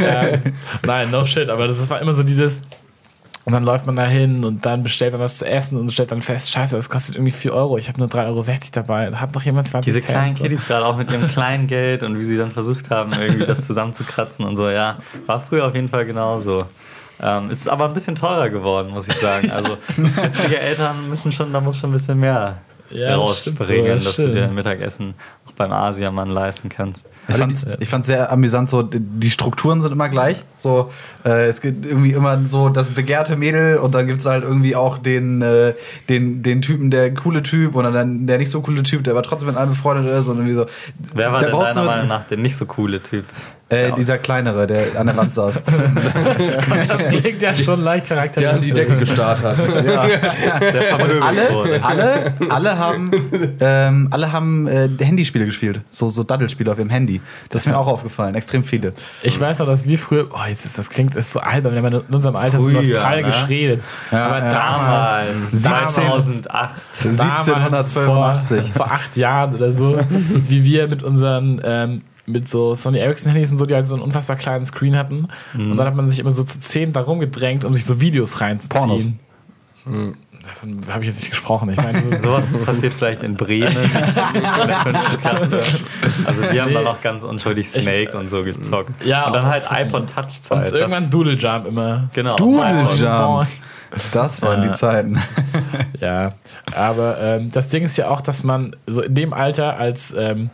ja. Nein, no shit, aber das war immer so dieses. Und dann läuft man da hin und dann bestellt man was zu essen und stellt dann fest, scheiße, das kostet irgendwie 4 Euro. Ich habe nur 3,60 Euro dabei. Da hat noch jemand 20 Diese kleinen Cent. Kiddies gerade auch mit ihrem kleinen Geld und wie sie dann versucht haben, irgendwie das zusammenzukratzen und so, ja. War früher auf jeden Fall genauso. Ähm, ist aber ein bisschen teurer geworden, muss ich sagen. Also jetzige Eltern müssen schon, da muss schon ein bisschen mehr Ja, das stimmt rausspringen, wohl, das dass du dir ein Mittagessen auch beim Asiamann leisten kannst. Ich fand's, ich fand's sehr amüsant, so die- Strukturen sind immer gleich. So, äh, es gibt irgendwie immer so das begehrte Mädel und dann gibt's halt irgendwie auch den, äh, den, den Typen, der coole Typ oder dann der nicht so coole Typ, der aber trotzdem mit einem befreundet ist und irgendwie so. Wer war denn deiner Meinung nach der nicht so coole Typ? Äh, dieser kleinere, der an der Wand saß. Das klingt ja schon leicht Der an die charakteristisch. Decke gestarrt hat. Der vermöbelt alle, alle, alle haben, ähm, alle haben äh, Handyspiele gespielt. So, so Daddelspiele auf ihrem Handy. Das ist mir auch aufgefallen. Extrem viele. Ich weiß noch, dass wir früher, oh, jetzt ist das klingt das ist so albern, wir haben in unserem Alter so nostalgisch ne? geredet. Aber ja. damals, Damals, 17, 2008. damals 1782. Vor, vor acht Jahren oder so, wie wir mit unseren ähm, mit so Sony Ericsson Handys und so, die halt so einen unfassbar kleinen Screen hatten. Und dann hat man sich immer so zu zehn da rumgedrängt, um sich so Videos reinzuziehen. Pornos. Davon habe ich jetzt nicht gesprochen. Ich meine, so, Sowas passiert vielleicht in Bremen in der fünften Klasse. Also wir haben Nee. da noch ganz unschuldig Snake und so gezockt. Ja, und dann halt iPod Touch und Zeit. irgendwann Doodle Jump immer. genau. Doodle. Jump. Das waren Ja. die Zeiten. Ja, aber ähm, das Ding ist ja auch, dass man so in dem Alter als, ähm,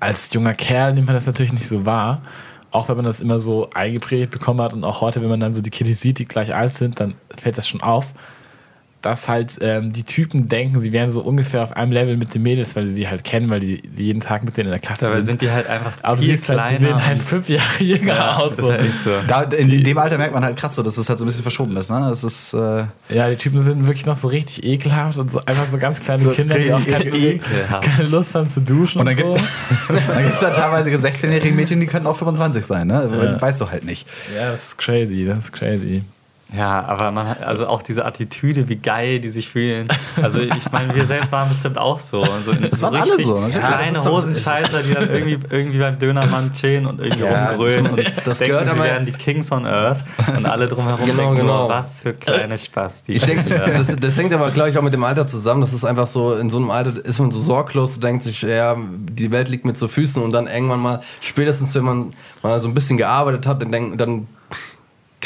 als junger Kerl nimmt man das natürlich nicht so wahr. Auch wenn man das immer so eingeprägt bekommen hat und auch heute, wenn man dann so die Kiddies sieht, die gleich alt sind, dann fällt das schon auf, dass halt ähm, die Typen denken, sie wären so ungefähr auf einem Level mit den Mädels, weil sie die halt kennen, weil die, die jeden Tag mit denen in der Klasse Dabei sind. sind die halt einfach aber viel siehst halt, die kleiner. sehen halt und- fünf Jahre jünger ja, aus. So. halt so. Da, in, in dem Alter merkt man halt krass so, dass es halt so ein bisschen verschoben ist. Ne? Das ist äh, Ja, die Typen sind wirklich noch so richtig ekelhaft und so einfach so ganz kleine Kinder, die auch keine, Ekelhaft. keine Lust haben zu duschen. Und dann so. gibt dann gibt's da teilweise 16-jährige Mädchen, die können auch 25 sein. Ne? Ja. Weißt du halt nicht. Ja, das ist crazy, das ist crazy. Ja, aber man hat also auch diese Attitüde, wie geil die sich fühlen. Also ich meine, wir selbst waren bestimmt auch so. Und so Das waren alle so, natürlich. Kleine Hosenscheißer, die dann irgendwie, irgendwie beim Dönermann chillen und irgendwie Ja, rumgrölen und das denken, sie wären die Kings on Earth und alle drumherum Genau, denken genau. nur, was für kleine Spasti. Ich denke, das, das hängt aber, glaube ich, auch mit dem Alter zusammen. Das ist einfach so, in so einem Alter ist man so sorglos, du denkst sich, ja, die Welt liegt mit so Füßen und dann irgendwann mal, spätestens wenn man mal so ein bisschen gearbeitet hat, dann, denk, dann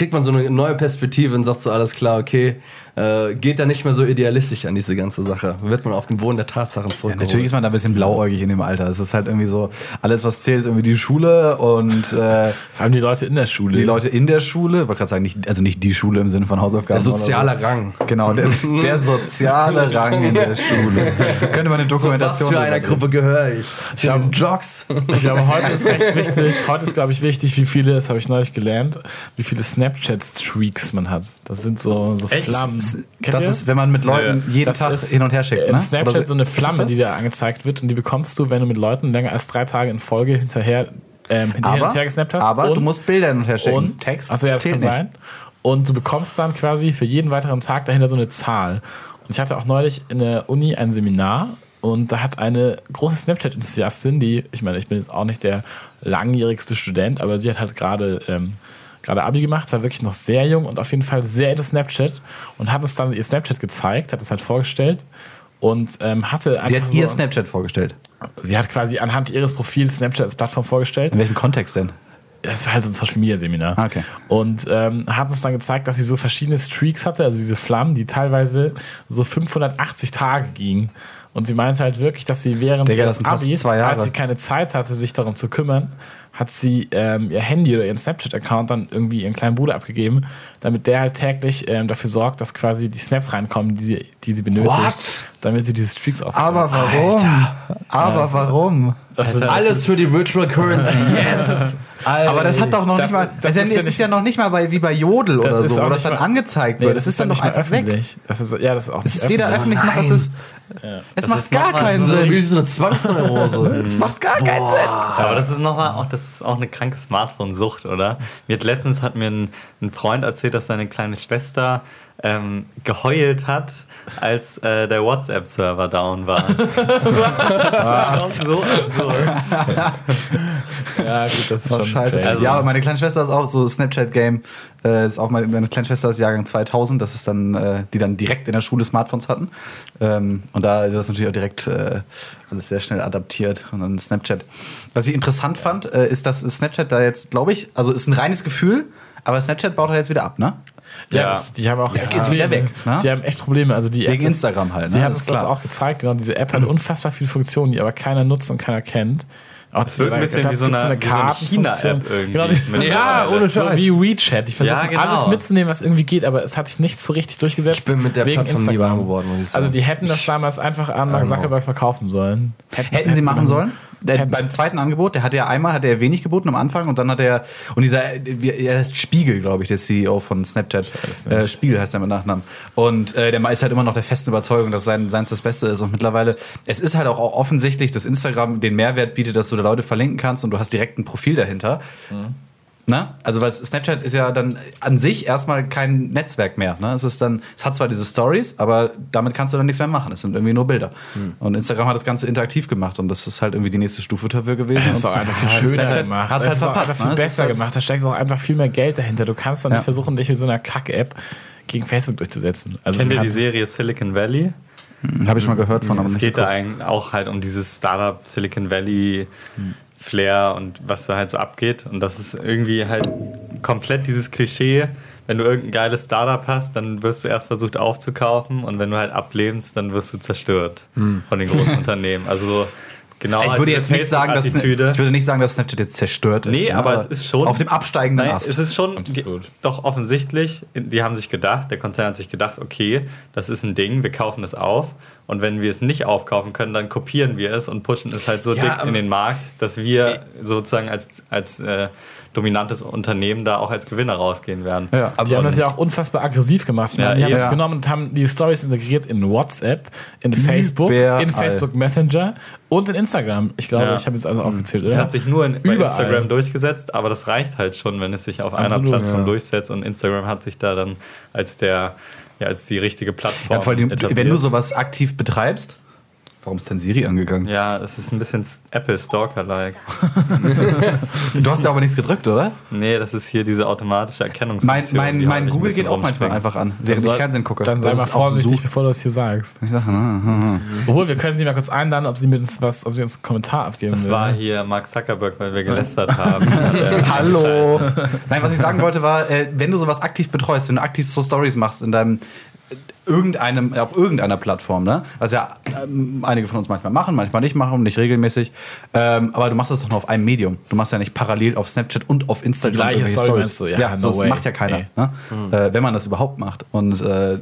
kriegt man so eine neue Perspektive und sagt so, alles klar, okay, äh, geht da nicht mehr so idealistisch an diese ganze Sache. Wird man auf den Boden der Tatsachen Ja, zurückgeholt. natürlich ist man da ein bisschen blauäugig in dem Alter. Es ist halt irgendwie so, alles was zählt, ist irgendwie die Schule und äh, Vor allem die Leute in der Schule. die Leute in der Schule, wollte gerade sagen, nicht, also nicht die Schule im Sinne von Hausaufgaben. der soziale so. Rang. Genau, der, der soziale Rang in der Schule. Könnte man eine Zu was Dokumentation für einer Gruppe gehöre ich? Zu Ja. den Jocks. Ich glaube, heute ist recht wichtig. Heute ist, glaube ich, wichtig, wie viele, das habe ich neulich gelernt, wie viele Snapchat-Streaks man hat. Das sind so, so? Flammen. Kennt Das ist, wenn man mit Leuten jeden Das Tag ist, hin und her schickt. In Ne? Snapchat Oder so eine Flamme, so? die da angezeigt wird und die bekommst du, wenn du mit Leuten länger als drei Tage in Folge hinterher, ähm, hinterher aber, und her gesnappt hast. aber und, du musst Bilder hin und her schicken. und Text also ja, das zählt kann nicht. sein. Und du bekommst dann quasi für jeden weiteren Tag dahinter so eine Zahl. Und ich hatte auch neulich in der Uni ein Seminar und da hat eine große Snapchat-Enthusiastin, die, ich meine, ich bin jetzt auch nicht der langjährigste Student, aber sie hat halt gerade ähm, gerade Abi gemacht, war wirklich noch sehr jung und auf jeden Fall sehr into Snapchat und hat uns dann ihr Snapchat gezeigt, hat es halt vorgestellt und ähm, hatte Sie hat so, ihr Snapchat vorgestellt. sie hat quasi anhand ihres Profils Snapchat als Plattform vorgestellt In welchem Kontext denn? das war halt so ein Social Media Seminar. Ah, okay. Und ähm, hat uns dann gezeigt, dass sie so verschiedene Streaks hatte, also diese Flammen, die teilweise so 580 Tage gingen. Und sie meinte halt wirklich, dass sie während Digga, ihres Abis, als sie keine Zeit hatte, sich darum zu kümmern, hat sie ähm, ihr Handy oder ihren Snapchat-Account dann irgendwie ihren kleinen Bruder abgegeben, damit der halt täglich ähm, dafür sorgt, dass quasi die Snaps reinkommen, die sie, die sie benötigt, What? damit sie diese Streaks aufbaut. Aber warum? Aber warum? das sind, Alles für die Virtual Currency. Yes! Aber das hat doch noch Das nicht mal. ist- Das, das ist, ja, ist es ja ist nicht- ja noch nicht mal bei, wie bei Jodel oder ist so, wo das dann mal- angezeigt nee, wird. das ist dann doch einfach weg. öffentlich. Das ist, ja, das ist auch Das nicht ist weder öffentlich noch es ist. Es Das macht ist gar keinen so Sinn. wie so eine Zwangsneurose. Es macht gar keinen Sinn. Aber das ist nochmal auch, das ist auch eine kranke Smartphone-Sucht, oder? Mir letztens hat mir ein, ein Freund erzählt, dass seine kleine Schwester ähm, geheult hat, als äh, der WhatsApp-Server down war. das war auch so absurd. Ja, gut, das ist Oh, schon scheiße. Also- ja, aber meine kleine Schwester ist auch so Snapchat-Game. Äh, ist auch meine, meine kleine Schwester ist Jahrgang 2000. Das ist dann, äh, die dann direkt in der Schule Smartphones hatten. Ähm, und da ist das natürlich auch direkt äh, alles sehr schnell adaptiert und dann Snapchat. Was ich interessant fand, äh, ist, dass Snapchat da jetzt, glaube ich, also ist ein reines Gefühl. Aber Snapchat baut er jetzt wieder ab, ne? Ja, Ja. das, die haben auch Es echt ist wieder weg, ne? Die haben echt Probleme. Also die Wegen App Instagram halt, ne? Sie haben Das uns ist das auch gezeigt. Genau, diese App hat unfassbar viele Funktionen, die aber keiner nutzt und keiner kennt. Auch Es wirkt ein bisschen wie so eine- so eine Kartenfunktion. China-App irgendwie. Genau, die, Mit Ja, ohne so Scheiß. wie WeChat. Die versuchen Ja, genau. alles mitzunehmen, was irgendwie geht, aber es hat sich nicht so richtig durchgesetzt. Ich bin mit der wegen Plattform nie Instagram. warm geworden, muss ich sagen. Also die hätten das damals einfach an Mark Genau. Zuckerberg verkaufen sollen. Hätten sie machen sollen? Der, beim zweiten Angebot, der hatte ja einmal hat er wenig geboten am Anfang und dann hat er und dieser wie- er heißt Spiegel, glaube ich, der CEO von Snapchat. Äh, Spiegel heißt er mit Nachnamen. Und äh, der ist halt immer noch der festen Überzeugung, dass sein seins das Beste ist und mittlerweile es ist halt auch offensichtlich, dass Instagram den Mehrwert bietet, dass du da Leute verlinken kannst und du hast direkt ein Profil dahinter. Ne? Also weil Snapchat ist ja dann an sich erstmal kein Netzwerk mehr. Ne? Es ist dann, es hat zwar diese Stories, aber damit kannst du dann nichts mehr machen. Es sind irgendwie nur Bilder. Und Instagram hat das Ganze interaktiv gemacht und das ist halt irgendwie die nächste Stufe dafür gewesen. Das ist Und auch einfach viel schöner Snapchat gemacht. Hat halt verpasst. einfach viel ne? Besser halt- gemacht. Da steckt auch einfach viel mehr Geld dahinter. Du kannst dann Ja. nicht versuchen, dich mit so einer Kack-App gegen Facebook durchzusetzen. Also Kennt ihr die Serie Silicon Valley? Habe ich schon mal gehört von, aber Es nicht geht da auch halt um dieses Startup Silicon Valley Flair und was da halt so abgeht. Und das ist irgendwie halt komplett dieses Klischee. Wenn du irgendein geiles Startup hast, dann wirst du erst versucht aufzukaufen und wenn du halt ablehnst, dann wirst du zerstört von den großen Unternehmen. Also so genau Ich halt würde jetzt nicht sagen, dass ich würde nicht sagen, dass Snapchat jetzt zerstört ist. Nee, ne? aber es ist schon. auf dem absteigenden Nein, Ast. es ist schon Absolut. doch offensichtlich. Die haben sich gedacht, der Konzern hat sich gedacht, okay, das ist ein Ding, wir kaufen es auf. Und wenn wir es nicht aufkaufen können, dann kopieren wir es und pushen es halt so Ja, dick in den Markt, dass wir sozusagen als, als äh, dominantes Unternehmen da auch als Gewinner rausgehen werden. Ja. Die haben das ja auch unfassbar aggressiv gemacht. Meine, Ja, die haben ja. das genommen und haben die Stories integriert in WhatsApp, in Facebook, Überall. in Facebook Messenger und in Instagram. Ich glaube, Ja. ich habe jetzt also aufgezählt, Es oder? hat sich nur in, bei. Instagram durchgesetzt, aber das reicht halt schon, wenn es sich auf einer Absolut, Plattform ja. durchsetzt und Instagram hat sich da dann als der ja, als die richtige Plattform ja, vor allem, wenn du sowas aktiv betreibst, warum ist denn Siri angegangen? Ja, es ist ein bisschen Apple Stalker-like. Du hast ja aber nichts gedrückt, oder? Nee, das ist hier diese automatische Mein, Erkennungsfunktion. mein, mein habe ich ein Google geht auch manchmal einfach an, während ich Soll- Fernsehen gucke. Dann sei mal vorsichtig, bevor du das hier sagst. Ich sag, hm, hm, hm. Obwohl, wir können sie mal kurz einladen, ob sie mir uns was, ob sie uns einen Kommentar abgeben Das will. war hier Mark Zuckerberg, weil wir gelästert haben. Hallo. Nein, was ich sagen wollte war, äh, wenn du sowas aktiv betreust, wenn du aktiv so Stories machst in deinem irgendeinem auf irgendeiner Plattform, ne? Was ja ähm, einige von uns manchmal machen, manchmal nicht machen, nicht regelmäßig. Ähm, aber du machst das doch nur auf einem Medium. Du machst ja nicht parallel auf Snapchat und auf Instagram gleiche irgendwelche Story Stories. meinst du? Ja, Ja, no so, das way. macht ja keiner, Ey. ne? Äh, wenn man das überhaupt macht. Und äh,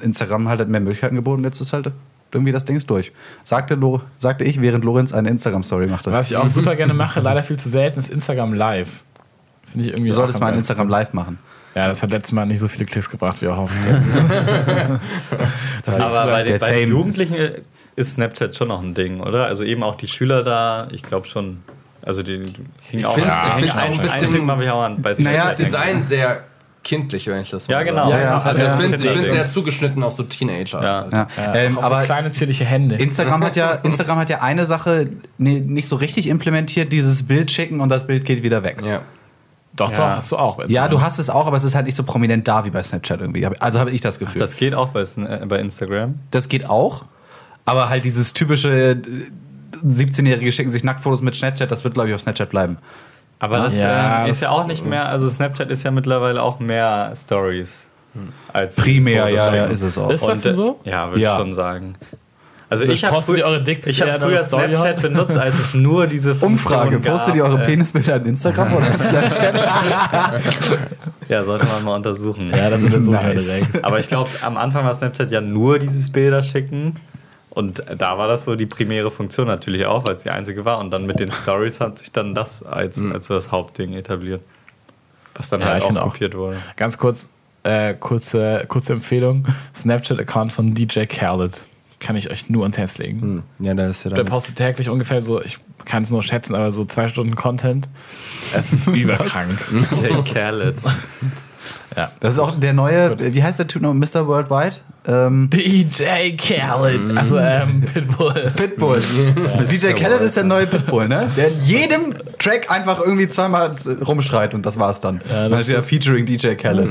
Instagram halt hat mehr Möglichkeiten geboten. Jetzt ist halt irgendwie das Ding durch. Sagte, Lo sagte ich, während Lorenz eine Instagram-Story machte. Was ich auch super gerne mache, leider viel zu selten, ist Instagram Live. Finde ich irgendwie Du solltest mal ein am Instagram live machen. Ja, das hat letztes Mal nicht so viele Klicks gebracht, wie erhofft. das Aber bei den, bei den Jugendlichen ist Snapchat schon noch ein Ding, oder? Also eben auch die Schüler da, ich glaube schon. Also die, die hingen auch find's- an- ich hingen find's auch ein an- bisschen- mal auch an bei Naja, das Design sehr kindlich, wenn ich das mal Ja, genau. sage. Ja, ja, also ja. ich finde Ja. ich es sehr zugeschnitten auf so Teenager. Ja. Ja. Ja, Ähm, auch aber so kleine zierliche Hände. Instagram hat ja Instagram hat ja eine Sache nee, nicht so richtig implementiert, dieses Bild schicken und das Bild geht wieder weg. Ja. Doch, Ja. doch, hast du auch. bei Ja, du hast es auch, aber es ist halt nicht so prominent da wie bei Snapchat irgendwie. Also habe ich das Gefühl. Das geht auch bei, äh, bei Instagram. Das geht auch, aber halt dieses typische äh, 17-Jährige schicken sich Nacktfotos mit Snapchat, das wird glaube ich auf Snapchat bleiben. Aber das Ja, ähm, das- ist ja auch nicht mehr, also Snapchat ist ja mittlerweile auch mehr Stories. Als Primär, Fotos. ja, ja, ist es auch. Ist das denn so? Ja, würde Ja. ich schon sagen. Also ich habe ihr eure Dickpics ich hab eher in früher Snapchat benutzt, als es nur diese Funktion Umfrage, gab, postet ihr eure äh, Penisbilder in Instagram oder Snapchat? Ja, sollte man mal untersuchen. Ja, das ist so Nice. direkt. Aber ich glaube, am Anfang war Snapchat ja nur dieses Bilder schicken. Und da war das so die primäre Funktion natürlich auch, weil es die einzige war. Und dann mit den Stories hat sich dann das als, als so das Hauptding etabliert. Was dann Ja, halt ich auch finde auch. kopiert wurde. Ganz kurz, äh, kurze, kurze Empfehlung: Snapchat-Account von DJ Khaled. Kann ich euch nur ans Herz legen. Hm. Ja, da ist ja Der postet täglich ungefähr so, ich kann es nur schätzen, aber so zwei Stunden Content. Es ist überkrank. Der Khaled. ja. Das ist auch der neue, wie heißt der Typ noch, Mr. Worldwide? Ähm, DJ Khaled. Also ähm, Pitbull. Pitbull. DJ Khaled ist der neue Pitbull, ne? Der in jedem Track einfach irgendwie zweimal rumschreit und das war's dann. Ja, das ist ja featuring DJ Khaled.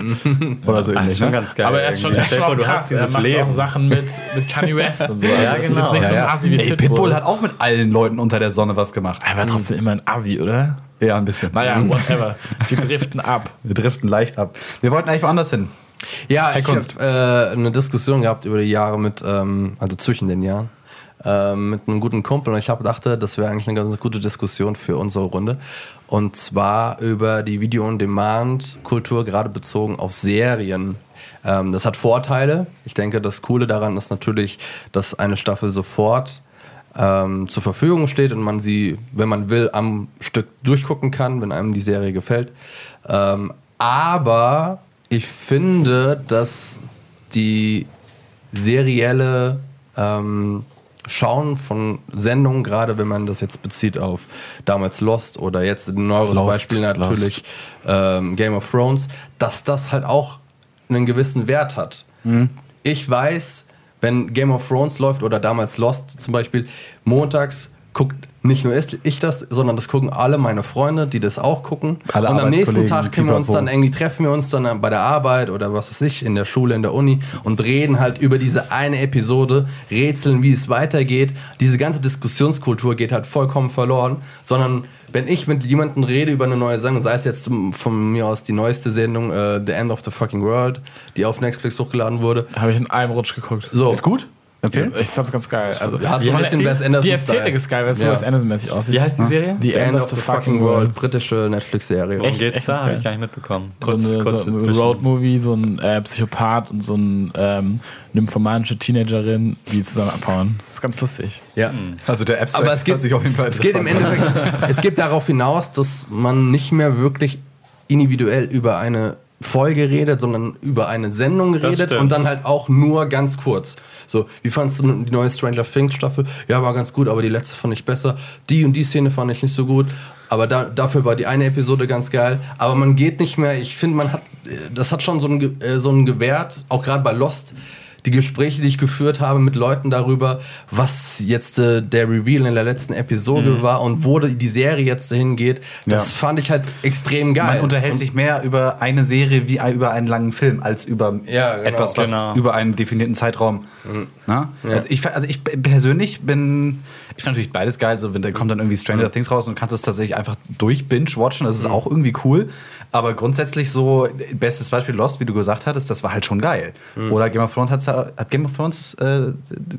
Oder so Das ähnlich, schon ne? ganz geil. Aber er ist schon, er Stell schon krass. hast Er macht Leben. auch Sachen mit, mit Kanye West und so. Also Ja, das ist genau. jetzt nicht so Ja, ein ja. Assi wie Ey, Pitbull. Pitbull hat auch mit allen Leuten unter der Sonne was gemacht. er war trotzdem immer ein Assi, oder? Ja, ein bisschen. Naja, whatever. Wir driften ab. Wir driften leicht ab. Wir wollten eigentlich woanders hin. Ja, ich habe Kunst. äh, eine Diskussion gehabt über die Jahre mit, ähm, also zwischen den Jahren, ähm, mit einem guten Kumpel und ich habe dachte, das wäre eigentlich eine ganz gute Diskussion für unsere Runde. Und zwar über die Video-on-Demand-Kultur, gerade bezogen auf Serien. Ähm, das hat Vorteile. Ich denke, das Coole daran ist natürlich, dass eine Staffel sofort ähm, zur Verfügung steht und man sie, wenn man will, am Stück durchgucken kann, wenn einem die Serie gefällt. Ähm, aber ich finde, dass die serielle ähm, Schauen von Sendungen, gerade wenn man das jetzt bezieht auf damals Lost oder jetzt ein neueres Lost, Beispiel natürlich ähm, Game of Thrones, dass das halt auch einen gewissen Wert hat. Ich weiß, wenn Game of Thrones läuft oder damals Lost zum Beispiel, montags guckt nicht nur ich das, sondern das gucken alle meine Freunde, die das auch gucken. Alle und am nächsten Tag können wir uns dann irgendwie treffen wir uns dann bei der Arbeit oder was weiß ich, in der Schule, in der Uni und reden halt über diese eine Episode, rätseln, wie es weitergeht. Diese ganze Diskussionskultur geht halt vollkommen verloren, sondern wenn ich mit jemandem rede über eine neue Sendung, sei es jetzt von mir aus die neueste Sendung äh, The End of the Fucking World, die auf Netflix hochgeladen wurde. Habe ich in einem Rutsch geguckt. So. Ist gut? Empfehlen? Ich fand's ganz geil. Also, Ja, so die, ein bisschen Wes Anderson die Ästhetik Style. ist geil, weil es Ja. so Wes Anderson-mäßig aussieht. Wie heißt die Serie? The End, of the, fucking world. britische Netflix-Serie. Worum Echt- geht's echt da? Habe ich gar nicht mitbekommen. So eine, so ein Roadmovie, so ein äh, Psychopath und so ein ähm, nymphomanische Teenagerin, die zusammen abhauen. Das ist ganz lustig. Ja. Also der Abstract Aber es geht, sich auf jeden Fall es geht im. Endeffekt, es geht darauf hinaus, dass man nicht mehr wirklich individuell über eine Folge redet, sondern über eine Sendung redet und dann halt auch nur ganz kurz. So, wie fandst du die neue Stranger Things Staffel? Ja, war ganz gut, aber die letzte fand ich besser. Die und die Szene fand ich nicht so gut. Aber da, dafür war die eine Episode ganz geil. Aber man geht nicht mehr, ich finde, man hat, äh, das hat schon so einen, äh, so einen Gewährt, auch gerade bei Lost, die Gespräche, die ich geführt habe mit Leuten darüber, was jetzt äh, der Reveal in der letzten Episode war und wo die Serie jetzt hingeht, das Ja. fand ich halt extrem geil. Man unterhält und, sich mehr über eine Serie wie über einen langen Film als über Ja, genau. etwas, was Genau. über einen definierten Zeitraum. Na? Also, ich, also ich persönlich bin, ich finde natürlich beides geil. So, wenn da kommt dann irgendwie Stranger Things raus und du kannst es tatsächlich einfach durch binge-watchen. Das ist auch irgendwie cool. Aber grundsätzlich so, bestes Beispiel Lost, wie du gesagt hattest, das war halt schon geil. Oder Game of Thrones hat's ja- hat Game of Thrones äh,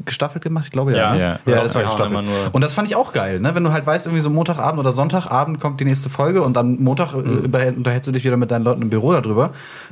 gestaffelt gemacht? Ich glaube ja. Ja. ne? Ja. ja das war Ja, gestaffelt. Und das fand ich auch geil, ne? Wenn du halt weißt, irgendwie so Montagabend oder Sonntagabend kommt die nächste Folge und am Montag äh, über- unterhältst du dich wieder mit deinen Leuten im Büro darüber.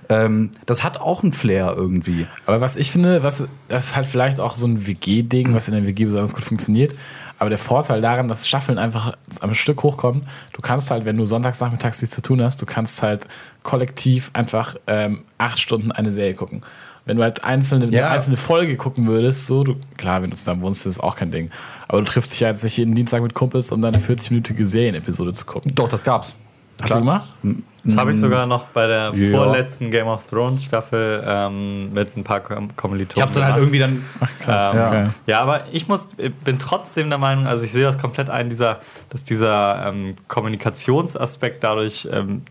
Ähm, das hat auch einen Flair irgendwie. Aber was ich finde, was, das ist halt vielleicht auch so ein WG-Ding, was in der WG besonders gut funktioniert. Aber der Vorteil daran, dass Staffeln einfach am Stück hochkommen, du kannst halt, wenn du sonntags nachmittags nichts zu tun hast, du kannst halt kollektiv einfach ähm, acht Stunden eine Serie gucken. Wenn du halt einzelne, eine Ja. einzelne Folge gucken würdest, so, du, klar, wenn du zusammen wohnst, ist das auch kein Ding. Aber du triffst dich ja jetzt nicht jeden Dienstag mit Kumpels, um dann eine 40-minütige Serienepisode zu gucken. Doch, das gab's. Hast du gemacht? Das habe ich sogar noch bei der Ja. vorletzten Game of Thrones Staffel ähm, mit ein paar Kom Kommilitonen. Ich hab's dann halt gemacht. irgendwie dann. Krass, Ähm, ja. okay. Ja, aber ich muss, bin trotzdem der Meinung, also ich sehe das komplett ein, dieser, dass dieser ähm, Kommunikationsaspekt dadurch ähm,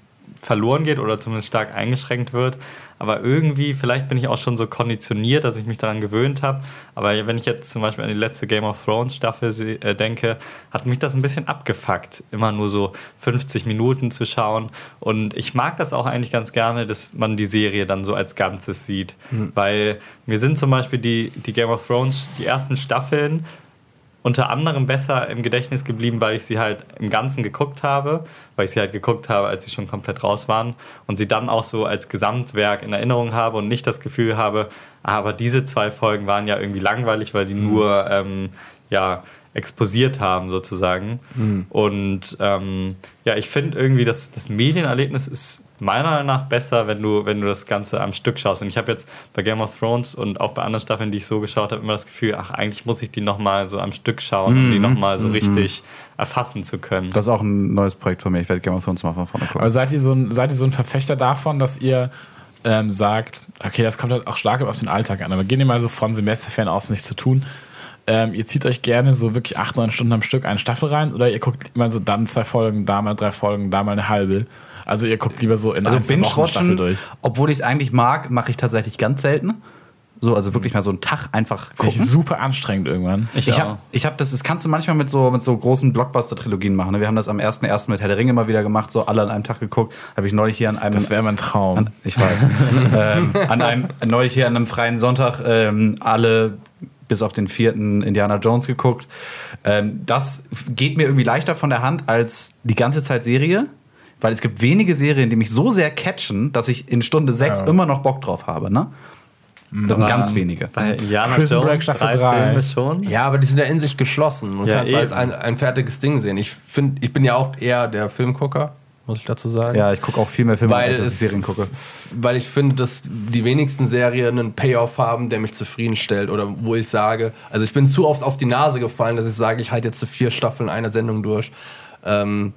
verloren geht oder zumindest stark eingeschränkt wird. Aber irgendwie, vielleicht bin ich auch schon so konditioniert, dass ich mich daran gewöhnt habe. Aber wenn ich jetzt zum Beispiel an die letzte Game of Thrones Staffel äh, denke, hat mich das ein bisschen abgefuckt, immer nur so 50 Minuten zu schauen. Und ich mag das auch eigentlich ganz gerne, dass man die Serie dann so als Ganzes sieht. Weil mir sind zum Beispiel die, die Game of Thrones, die ersten Staffeln, unter anderem besser im Gedächtnis geblieben, weil ich sie halt im Ganzen geguckt habe, weil ich sie halt geguckt habe, als sie schon komplett raus waren und sie dann auch so als Gesamtwerk in Erinnerung habe und nicht das Gefühl habe, aber diese zwei Folgen waren ja irgendwie langweilig, weil die nur ähm, ja, exposiert haben sozusagen. Und ähm, ja, ich finde irgendwie, dass das Medienerlebnis ist meiner Meinung nach besser, wenn du, wenn du das Ganze am Stück schaust. Und ich habe jetzt bei Game of Thrones und auch bei anderen Staffeln, die ich so geschaut habe, immer das Gefühl, ach, eigentlich muss ich die nochmal so am Stück schauen, um die nochmal so richtig erfassen zu können. Das ist auch ein neues Projekt von mir. Ich werde Game of Thrones mal von vorne gucken. Aber seid ihr so ein, seid ihr so ein Verfechter davon, dass ihr ähm, sagt, okay, das kommt halt auch stark auf den Alltag an, aber gehen wir mal so von Semesterferien aus nichts zu tun. Ähm, ihr zieht euch gerne so wirklich acht, neun Stunden am Stück eine Staffel rein oder ihr guckt immer so dann zwei Folgen, da mal drei Folgen, da mal eine halbe. Also ihr guckt lieber so in Also einzelnen Wochen Staffel durch. obwohl ich es eigentlich mag, mache ich tatsächlich ganz selten. So, also wirklich mal so einen Tag einfach Finde ich gucken. super anstrengend irgendwann. Ich, Ich habe, ich hab das, das kannst du manchmal mit so, mit so großen Blockbuster-Trilogien machen. Ne? Wir haben das am 1.1. mit Herr der Ringe mal wieder gemacht, so alle an einem Tag geguckt. Habe ich neulich hier an einem. Das wäre mein Traum. an, ich weiß. ähm, an einem, neulich hier an einem freien Sonntag ähm, alle bis auf den vierten Indiana Jones geguckt. Ähm, das geht mir irgendwie leichter von der Hand als die ganze Zeit Serie. Weil es gibt wenige Serien, die mich so sehr catchen, dass ich in Stunde 6 Ja. immer noch Bock drauf habe. Ne? Das sind ganz wenige. Bei Indiana Prison Jones Break Staffel drei drei. Filme schon. Ja, aber die sind ja in sich geschlossen und Ja, kannst als eben. ein, ein fertiges Ding sehen. Ich finde, ich bin ja auch eher der Filmgucker, muss ich dazu sagen. Ja, ich gucke auch viel mehr Filme, Weil als dass ich Serien gucke. Weil ich finde, dass die wenigsten Serien einen Payoff haben, der mich zufriedenstellt oder wo ich sage, also ich bin zu oft auf die Nase gefallen, dass ich sage, ich halte jetzt so vier Staffeln einer Sendung durch. Ähm,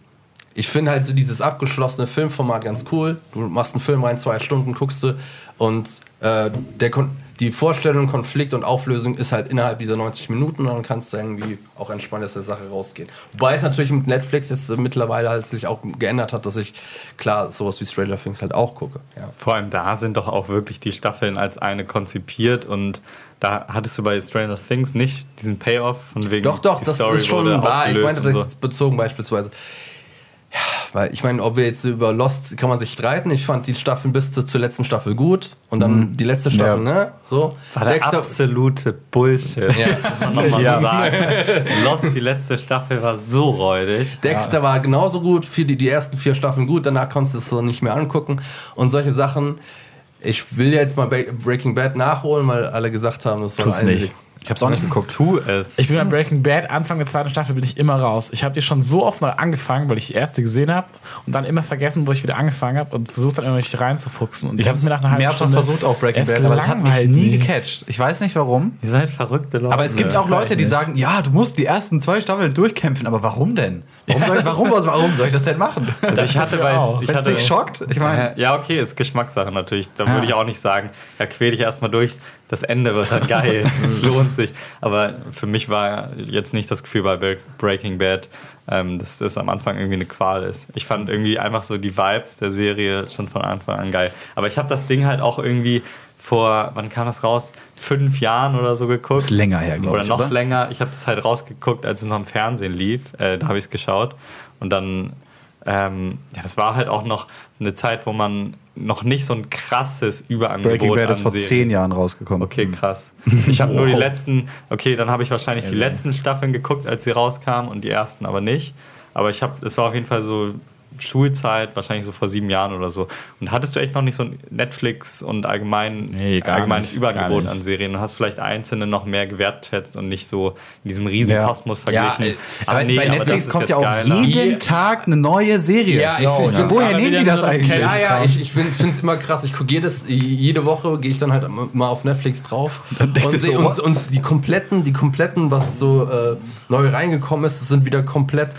ich finde halt so dieses abgeschlossene Filmformat ganz cool. Du machst einen Film rein, zwei Stunden guckst du und äh, der Kon die Vorstellung, Konflikt und Auflösung ist halt innerhalb dieser 90 Minuten und dann kannst du irgendwie auch entspannt aus der Sache rausgehen. Wobei es natürlich mit Netflix jetzt mittlerweile halt sich auch geändert hat, dass ich klar sowas wie Stranger Things halt auch gucke. Ja. Vor allem da sind doch auch wirklich die Staffeln als eine konzipiert und da hattest du bei Stranger Things nicht diesen Payoff von wegen Doch, doch, das Story ist schon wahr. Ich meine, das so. ist bezogen beispielsweise. Ja, weil ich meine, ob wir jetzt über Lost, kann man sich streiten. Ich fand die Staffeln bis zur, zur letzten Staffel gut und dann die letzte Staffel, Ja. ne? So. War der Dexter- absolute Bullshit. Ja. Muss man nochmal Ja. so sagen. Lost, die letzte Staffel war so räudig. Dexter war genauso gut, für die, die ersten vier Staffeln gut, danach konntest du es so nicht mehr angucken. Und solche Sachen. Ich will jetzt mal Breaking Bad nachholen, weil alle gesagt haben, das soll Tu's eigentlich- nicht. Ich habe es auch nicht geguckt. Tu es. Ich bin bei Breaking Bad, Anfang der zweiten Staffel bin ich immer raus. Ich habe die schon so oft neu angefangen, weil ich die erste gesehen habe und dann immer vergessen, wo ich wieder angefangen habe und versucht dann immer mich reinzufuchsen. Und Ich habe hab's mir nach einer halben Stunde versucht, auch Breaking es Bad, aber es hat mich nie gecatcht. Ich weiß nicht warum. Ihr seid verrückte Leute. Aber es gibt auch Leute, die sagen, ja, du musst die ersten zwei Staffeln durchkämpfen. Aber warum denn? Warum soll, ich, warum, warum soll ich das denn machen? Also ich hatte bei. auch. Ich Wenn es hatte, nicht schockt? Ich meine, Ja, okay, ist Geschmackssache natürlich. Da Ah. würde ich auch nicht sagen, ja, quäl dich erstmal durch, das Ende wird dann geil, es lohnt sich. Aber für mich war jetzt nicht das Gefühl bei Bre- Breaking Bad, ähm, dass das am Anfang irgendwie eine Qual ist. Ich fand irgendwie einfach so die Vibes der Serie schon von Anfang an geil. Aber ich habe das Ding halt auch irgendwie vor, wann kam das raus? Fünf Jahren oder so geguckt. Ist länger her, glaub Oder ich, noch oder? länger. Ich habe das halt rausgeguckt, als es noch im Fernsehen lief. Äh, da habe ich es geschaut. Und dann, ähm, ja, das war halt auch noch eine Zeit, wo man noch nicht so ein krasses Überangebot Breaking Bad ist vor Serien- zehn Jahren rausgekommen. Okay, krass. Ich habe nur die Wow. letzten, okay, dann habe ich wahrscheinlich die letzten Staffeln geguckt, als sie rauskamen und die ersten aber nicht. Aber ich habe, es war auf jeden Fall so Schulzeit, wahrscheinlich so vor sieben Jahren oder so. Und hattest du echt noch nicht so ein Netflix und allgemein, Nee, allgemeines nicht, nicht. an Serien und hast vielleicht einzelne noch mehr gewertschätzt und nicht so in diesem riesen Ja. Kosmos verglichen. Ja, äh, Aber nee, bei Netflix kommt ja auch geiler. jeden. Tag eine neue Serie. Ja, ich find- ich find- Woher nehmen wieder die das eigentlich? Ja, ja, ich, ich finde es immer krass. Ich gucke jedes, jede Woche gehe ich dann halt mal auf Netflix drauf und, seh, so, und, und die kompletten, die kompletten, was so äh, neu reingekommen ist, sind wieder komplett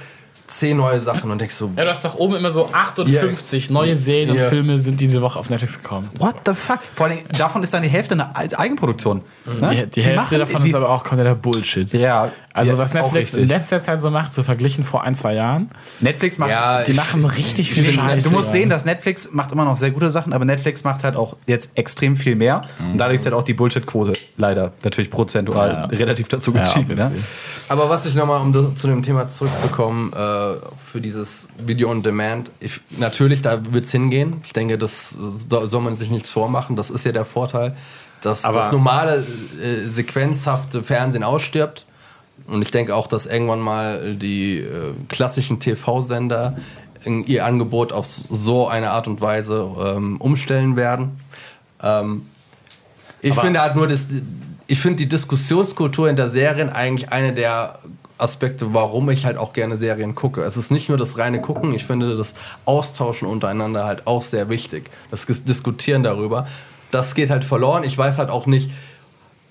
zehn neue Sachen und denkst so, Ja, du hast doch oben immer so 58 neue Serien und Ja. Filme sind diese Woche auf Netflix gekommen. What the fuck? Vor allem, davon ist dann die Hälfte eine Ei- Eigenproduktion. Ne? Die, die Hälfte machen- davon die, ist aber auch kompletter Bullshit. Ja, Also ja, was Netflix in letzter Zeit so macht, so verglichen vor ein, zwei Jahren, Netflix macht. Ja, die ich- machen richtig viel Scheiße. du musst sehen, dass Netflix macht immer noch sehr gute Sachen, aber Netflix macht halt auch jetzt extrem viel mehr. Und dadurch ist halt auch die Bullshit-Quote leider natürlich prozentual Ja. relativ dazu Ja, gestiegen. ne? Aber was ich nochmal, um zu dem Thema zurückzukommen, äh, für dieses Video on Demand, ich, natürlich, da wird es hingehen. Ich denke, das so, soll man sich nichts vormachen. Das ist ja der Vorteil, dass Aber- das normale, äh, sequenzhafte Fernsehen ausstirbt. Und ich denke auch, dass irgendwann mal die äh, klassischen TV-Sender ihr Angebot auf so eine Art und Weise ähm, umstellen werden. Ähm, ich Aber- finde halt nur, das, ich finde die Diskussionskultur in der Serien eigentlich eine der Aspekte, warum ich halt auch gerne Serien gucke. Es ist nicht nur das reine Gucken, ich finde das Austauschen untereinander halt auch sehr wichtig. Das Diskutieren darüber. Das geht halt verloren. Ich weiß halt auch nicht,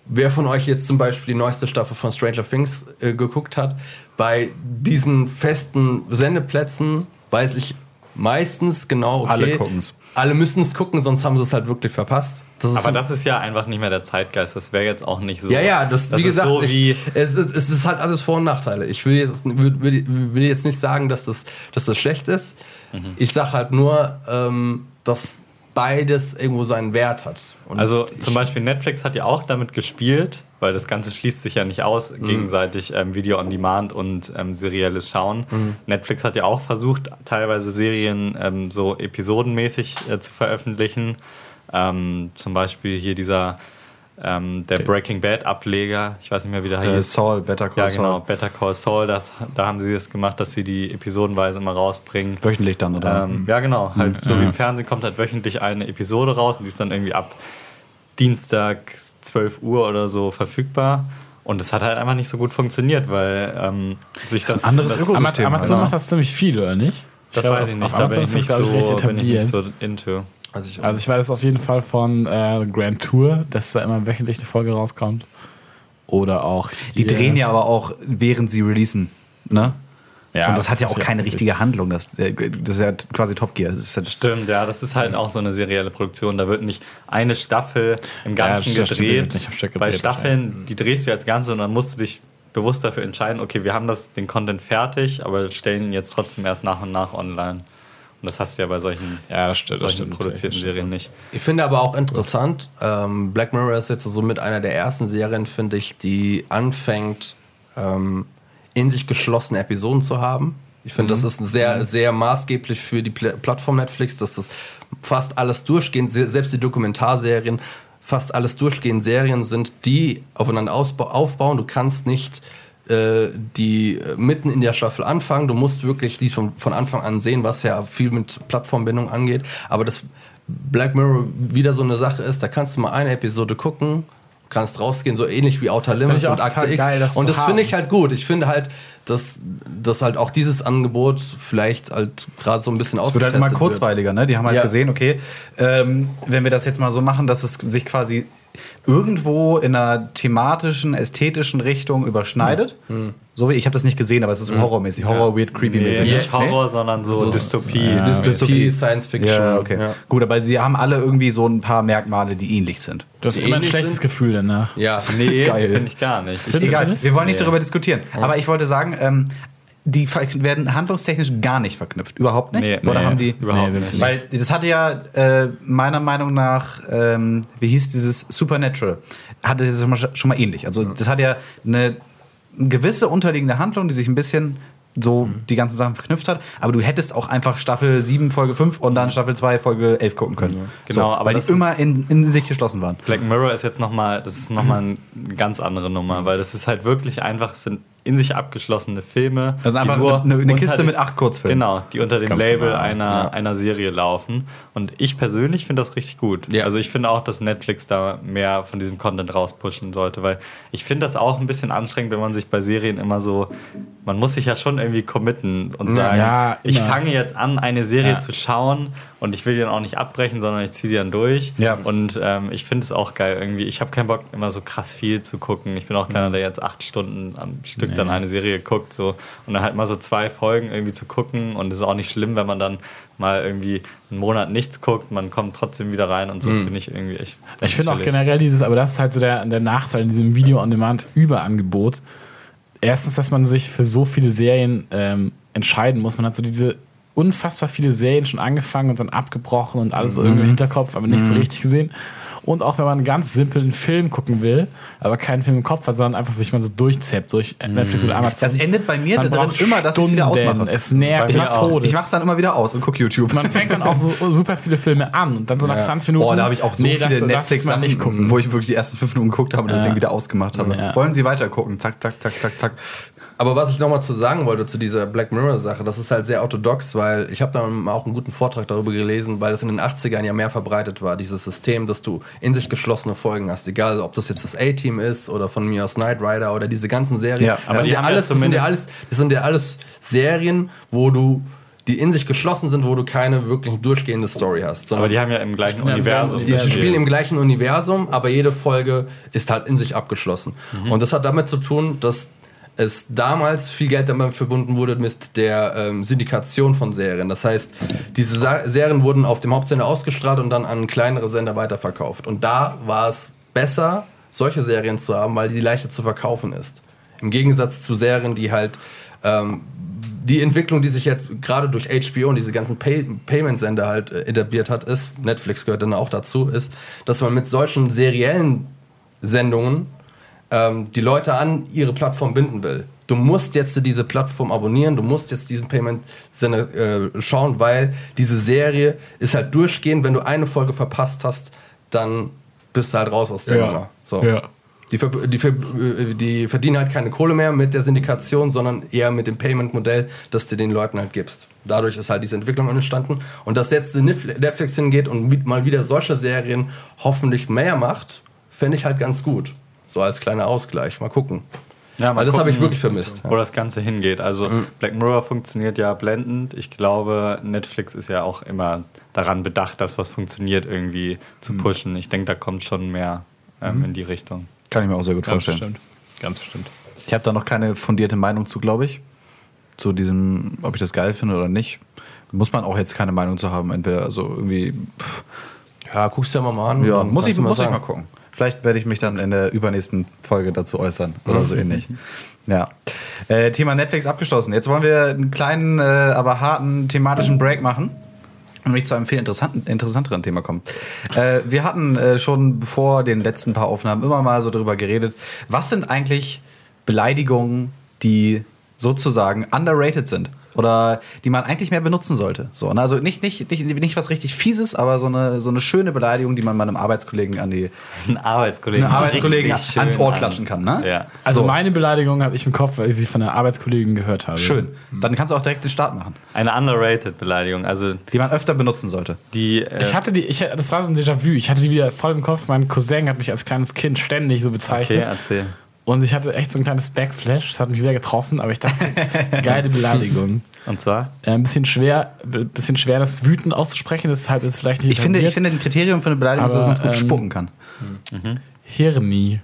wer von euch jetzt zum Beispiel die neueste Staffel von Stranger Things äh, geguckt hat. Bei diesen festen Sendeplätzen weiß ich meistens genau, okay, Alle gucken's. Alle müssen es gucken, sonst haben sie es halt wirklich verpasst. Das ist Aber das ist ja einfach nicht mehr der Zeitgeist. Das wäre jetzt auch nicht so. ja, ja, das, wie ist gesagt, so ich, wie, es, ist, es ist halt alles Vor- und Nachteile. Ich will jetzt, will, will, jetzt nicht sagen, dass das, dass das schlecht ist. Mhm. Ich sage halt nur, ähm, dass beides irgendwo seinen Wert hat. Und Also zum Beispiel Netflix hat ja auch damit gespielt, weil das Ganze schließt sich ja nicht aus, Mhm. gegenseitig ähm, Video on Demand und ähm, serielles Schauen. Mhm. Netflix hat ja auch versucht, teilweise Serien ähm, so episodenmäßig äh, zu veröffentlichen. Ähm, zum Beispiel hier dieser ähm, der Breaking Bad Ableger, ich weiß nicht mehr, wie der Äh, hieß. Saul, Better Call Ja, genau, Saul. Better Call Saul, das, da haben sie das gemacht, dass sie die episodenweise immer rausbringen. Wöchentlich dann, oder? Ähm, ja, genau. Halt, so wie im Fernsehen kommt halt wöchentlich eine Episode raus und die ist dann irgendwie ab Dienstag 12 Uhr oder so verfügbar. Und es hat halt einfach nicht so gut funktioniert, weil ähm, sich das. ein anderes das, Ökosystem. Amazon macht das ziemlich viel, oder nicht? das Ich glaube, weiß ich nicht. Auf Da Amazon bin ich ist das, nicht, glaube ich, recht so, bin ich nicht etabliert. so into. also ich, Also ich weiß auf jeden Fall von äh, Grand Tour, dass da immer wöchentlich eine Folge rauskommt. Oder auch Die drehen ja aber auch, während sie releasen. Ne? Ja, und das, hat ja auch keine richtig. richtige Handlung. Das, äh, das ist ja quasi Top Gear. Das ist ja Stimmt, ja, das ist halt auch so eine serielle Produktion. Da wird nicht eine Staffel im Ja, Ganzen das wird gedreht. Stück Bei gedreht, Staffeln, die drehst du als Ganze und dann musst du dich bewusst dafür entscheiden, okay, wir haben das, den Content fertig, aber stellen ihn jetzt trotzdem erst nach und nach online. Und das hast du ja bei solchen, Ja, das stimmt. Das solchen stimmt produzierten das stimmt. Serien nicht. Ich finde aber auch interessant, ähm, Black Mirror ist jetzt so mit einer der ersten Serien, finde ich, die anfängt, ähm, in sich geschlossene Episoden zu haben. Ich finde, das ist sehr, sehr maßgeblich für die Pla Plattform Netflix, dass das fast alles durchgehend, se- selbst die Dokumentarserien, fast alles durchgehend Serien sind, die aufeinander aufbauen. Du kannst nicht äh, die äh, mitten in der Staffel anfangen. Du musst wirklich die von, von Anfang an sehen, was ja viel mit Plattformbindung angeht. Aber das Black Mirror wieder so eine Sache ist, da kannst du mal eine Episode gucken, kannst rausgehen, so ähnlich wie Outer Limits und Akte X. geil, das und das finde ich halt gut. Ich finde halt, dass, dass halt auch dieses Angebot vielleicht halt gerade so ein bisschen Es wird halt immer ausgetestet kurzweiliger, ne? Die haben halt Ja. gesehen, okay, ähm, wenn wir das jetzt mal so machen, dass es sich quasi irgendwo in einer thematischen, ästhetischen Richtung überschneidet. So wie ich habe das nicht gesehen, aber es ist so horrormäßig, Horror, weird, creepy Nee, mäßig. nicht Horror, sondern so, So Dystopie. Ja, Dystopie. Science Fiction. Ja, okay. Ja. Gut, aber sie haben alle irgendwie so ein paar Merkmale, die ähnlich sind. Du hast Die immer ein schlechtes sind? Gefühl danach. Ja. Nee, finde ich gar nicht. Du Egal, nicht? wir wollen nicht Nee. darüber diskutieren. Aber ich wollte sagen, ähm, die werden handlungstechnisch gar nicht verknüpft. Überhaupt nicht? Nee, Oder nee, haben die. überhaupt Nee, nicht. Weil das hatte ja äh, meiner Meinung nach, ähm, wie hieß dieses Supernatural, hatte das schon mal, schon mal ähnlich. Also das hat ja eine gewisse unterliegende Handlung, die sich ein bisschen so die ganzen Sachen verknüpft hat, aber du hättest auch einfach Staffel 7, Folge 5 und dann Staffel 2, Folge 11 gucken können. Genau, so, aber weil die immer in, in sich geschlossen waren. Black Mirror ist jetzt nochmal, das ist nochmal eine ganz andere Nummer, weil das ist halt wirklich einfach, sind in sich abgeschlossene Filme. Also einfach eine, eine Kiste mit acht Kurzfilmen. Genau, die unter dem Ganz Label genau, einer, ja. einer Serie laufen. Und ich persönlich finde das richtig gut. Ja. Also ich finde auch, dass Netflix da mehr von diesem Content rauspushen sollte, weil ich finde das auch ein bisschen anstrengend, wenn man sich bei Serien immer so, man muss sich ja schon irgendwie committen und sagen, Ja, ich fange jetzt an, eine Serie zu schauen und ich will die dann auch nicht abbrechen, sondern ich ziehe die dann durch. Ja. Und ähm, ich finde es auch geil irgendwie. Ich habe keinen Bock, immer so krass viel zu gucken. Ich bin auch keiner, der jetzt acht Stunden am Stück dann eine Serie guckt. So. Und dann halt mal so zwei Folgen irgendwie zu gucken. Und es ist auch nicht schlimm, wenn man dann mal irgendwie einen Monat nichts guckt. Man kommt trotzdem wieder rein und so finde ich irgendwie echt. Ich finde auch generell dieses, aber das ist halt so der, der Nachteil in diesem Video-on-Demand-Überangebot. Erstens, dass man sich für so viele Serien ähm, entscheiden muss. Man hat so diese unfassbar viele Serien schon angefangen und dann abgebrochen und alles so irgendwie im Hinterkopf, aber nicht so richtig gesehen. Und auch wenn man ganz simpel einen Film gucken will, aber keinen Film im Kopf hat, sondern einfach sich mal so durchzappt durch Netflix oder Amazon. Das endet bei mir Man darin braucht immer, dass ich es wieder ausmache. Es nervt auch. Todes. Ich mach's dann immer wieder aus und guck YouTube. man fängt dann auch so super viele Filme an und dann so nach 20 Minuten. Oh, da habe ich auch so nee, viele das, das Netflix ist mal nicht gucken. wo ich wirklich die ersten fünf Minuten geguckt habe und das Ja. Ding wieder ausgemacht habe. Ja. Wollen Sie weiter gucken? Zack, zack, zack, zack, zack. Aber was ich nochmal zu sagen wollte zu dieser Black Mirror Sache, das ist halt sehr orthodox, weil ich habe da auch einen guten Vortrag darüber gelesen, weil es in den 80ern ja mehr verbreitet war, dieses System, dass du in sich geschlossene Folgen hast, egal ob das jetzt das A-Team ist oder von mir aus Knight Rider oder diese ganzen Serien. Ja, das, aber sind die ja alles, das, sind ja alles, das sind ja alles Serien, wo du die in sich geschlossen sind, wo du keine wirklich durchgehende Story hast. Aber die haben ja im gleichen Ja, Universum. die- spielen im gleichen Universum, aber jede Folge ist halt in sich abgeschlossen. Und das hat damit zu tun, dass es damals viel Geld damit verbunden wurde mit der ähm, Syndikation von Serien. Das heißt, diese Sa Serien wurden auf dem Hauptsender ausgestrahlt und dann an kleinere Sender weiterverkauft. Und da war es besser, solche Serien zu haben, weil die leichter zu verkaufen ist. Im Gegensatz zu Serien, die halt ähm, die Entwicklung, die sich jetzt gerade durch HBO und diese ganzen Pay Payment-Sender halt äh, etabliert hat, ist, Netflix gehört dann auch dazu, ist, dass man mit solchen seriellen Sendungen ähm, die Leute an ihre Plattform binden will. Du musst jetzt diese Plattform abonnieren, du musst jetzt diesen Payment-Sender äh, schauen, weil diese Serie ist halt durchgehend, wenn du eine Folge verpasst hast, dann bist du halt raus aus der Ja. Nummer. So. Ja. Die, die, äh, die verdienen halt keine Kohle mehr mit der Syndikation, sondern eher mit dem Payment-Modell, das du den Leuten halt gibst. Dadurch ist halt diese Entwicklung entstanden. Und dass jetzt Netflix Netflix hingeht und mal wieder solche Serien hoffentlich mehr macht, fände ich halt ganz gut. So als kleiner Ausgleich. Mal gucken. Ja, mal Weil das habe ich wirklich vermisst. Wo das Ganze hingeht. Also Black Mirror funktioniert ja blendend. Ich glaube, Netflix ist ja auch immer daran bedacht, das, was funktioniert, irgendwie zu pushen. Ich denke, da kommt schon mehr ähm, in die Richtung. Kann ich mir auch sehr gut Ganz vorstellen. bestimmt. Ganz bestimmt. Ich habe da noch keine fundierte Meinung zu, glaube ich. Zu diesem, ob ich das geil finde oder nicht. Muss man auch jetzt keine Meinung zu haben. Entweder, also irgendwie, pff, Ja, guckst du ja mal an. ja, muss, ich, du muss ich mal gucken. Vielleicht werde ich mich dann in der übernächsten Folge dazu äußern oder so ähnlich. Ja. Äh, Thema Netflix abgeschlossen. Jetzt wollen wir einen kleinen, äh, aber harten thematischen Break machen. Und nämlich zu einem viel interessanteren Thema kommen. Äh, wir hatten äh, schon vor den letzten paar Aufnahmen immer mal so darüber geredet, was sind eigentlich Beleidigungen, die sozusagen underrated sind oder die man eigentlich mehr benutzen sollte. So, ne? Also nicht, nicht, nicht, nicht was richtig Fieses, aber so eine, so eine schöne Beleidigung, die man meinem Arbeitskollegen an die Ein Arbeitskollegen, Arbeitskollegen ans Ohr an- klatschen kann. Ne? Ja. Also So. meine Beleidigung habe ich im Kopf, weil ich sie von einer Arbeitskollegin gehört habe. Schön. Dann kannst du auch direkt den Start machen, Eine underrated Beleidigung. Also die man öfter benutzen sollte. die. Äh, Ich hatte die, ich, das war so ein Déjà-vu. Ich hatte die wieder voll im Kopf. Mein Cousin hat mich als kleines Kind ständig so okay, bezeichnet. erzähl. Und ich hatte echt so ein kleines Backflash. Das hat mich sehr getroffen, aber ich dachte, geile Beleidigung. Und zwar? Äh, ein bisschen schwer, ein bisschen schwer, das wütend auszusprechen, deshalb ist es vielleicht nicht Ich finde, ich finde, ein Kriterium für eine Beleidigung ist, dass Aber, man es gut ähm, spucken kann. Hirni.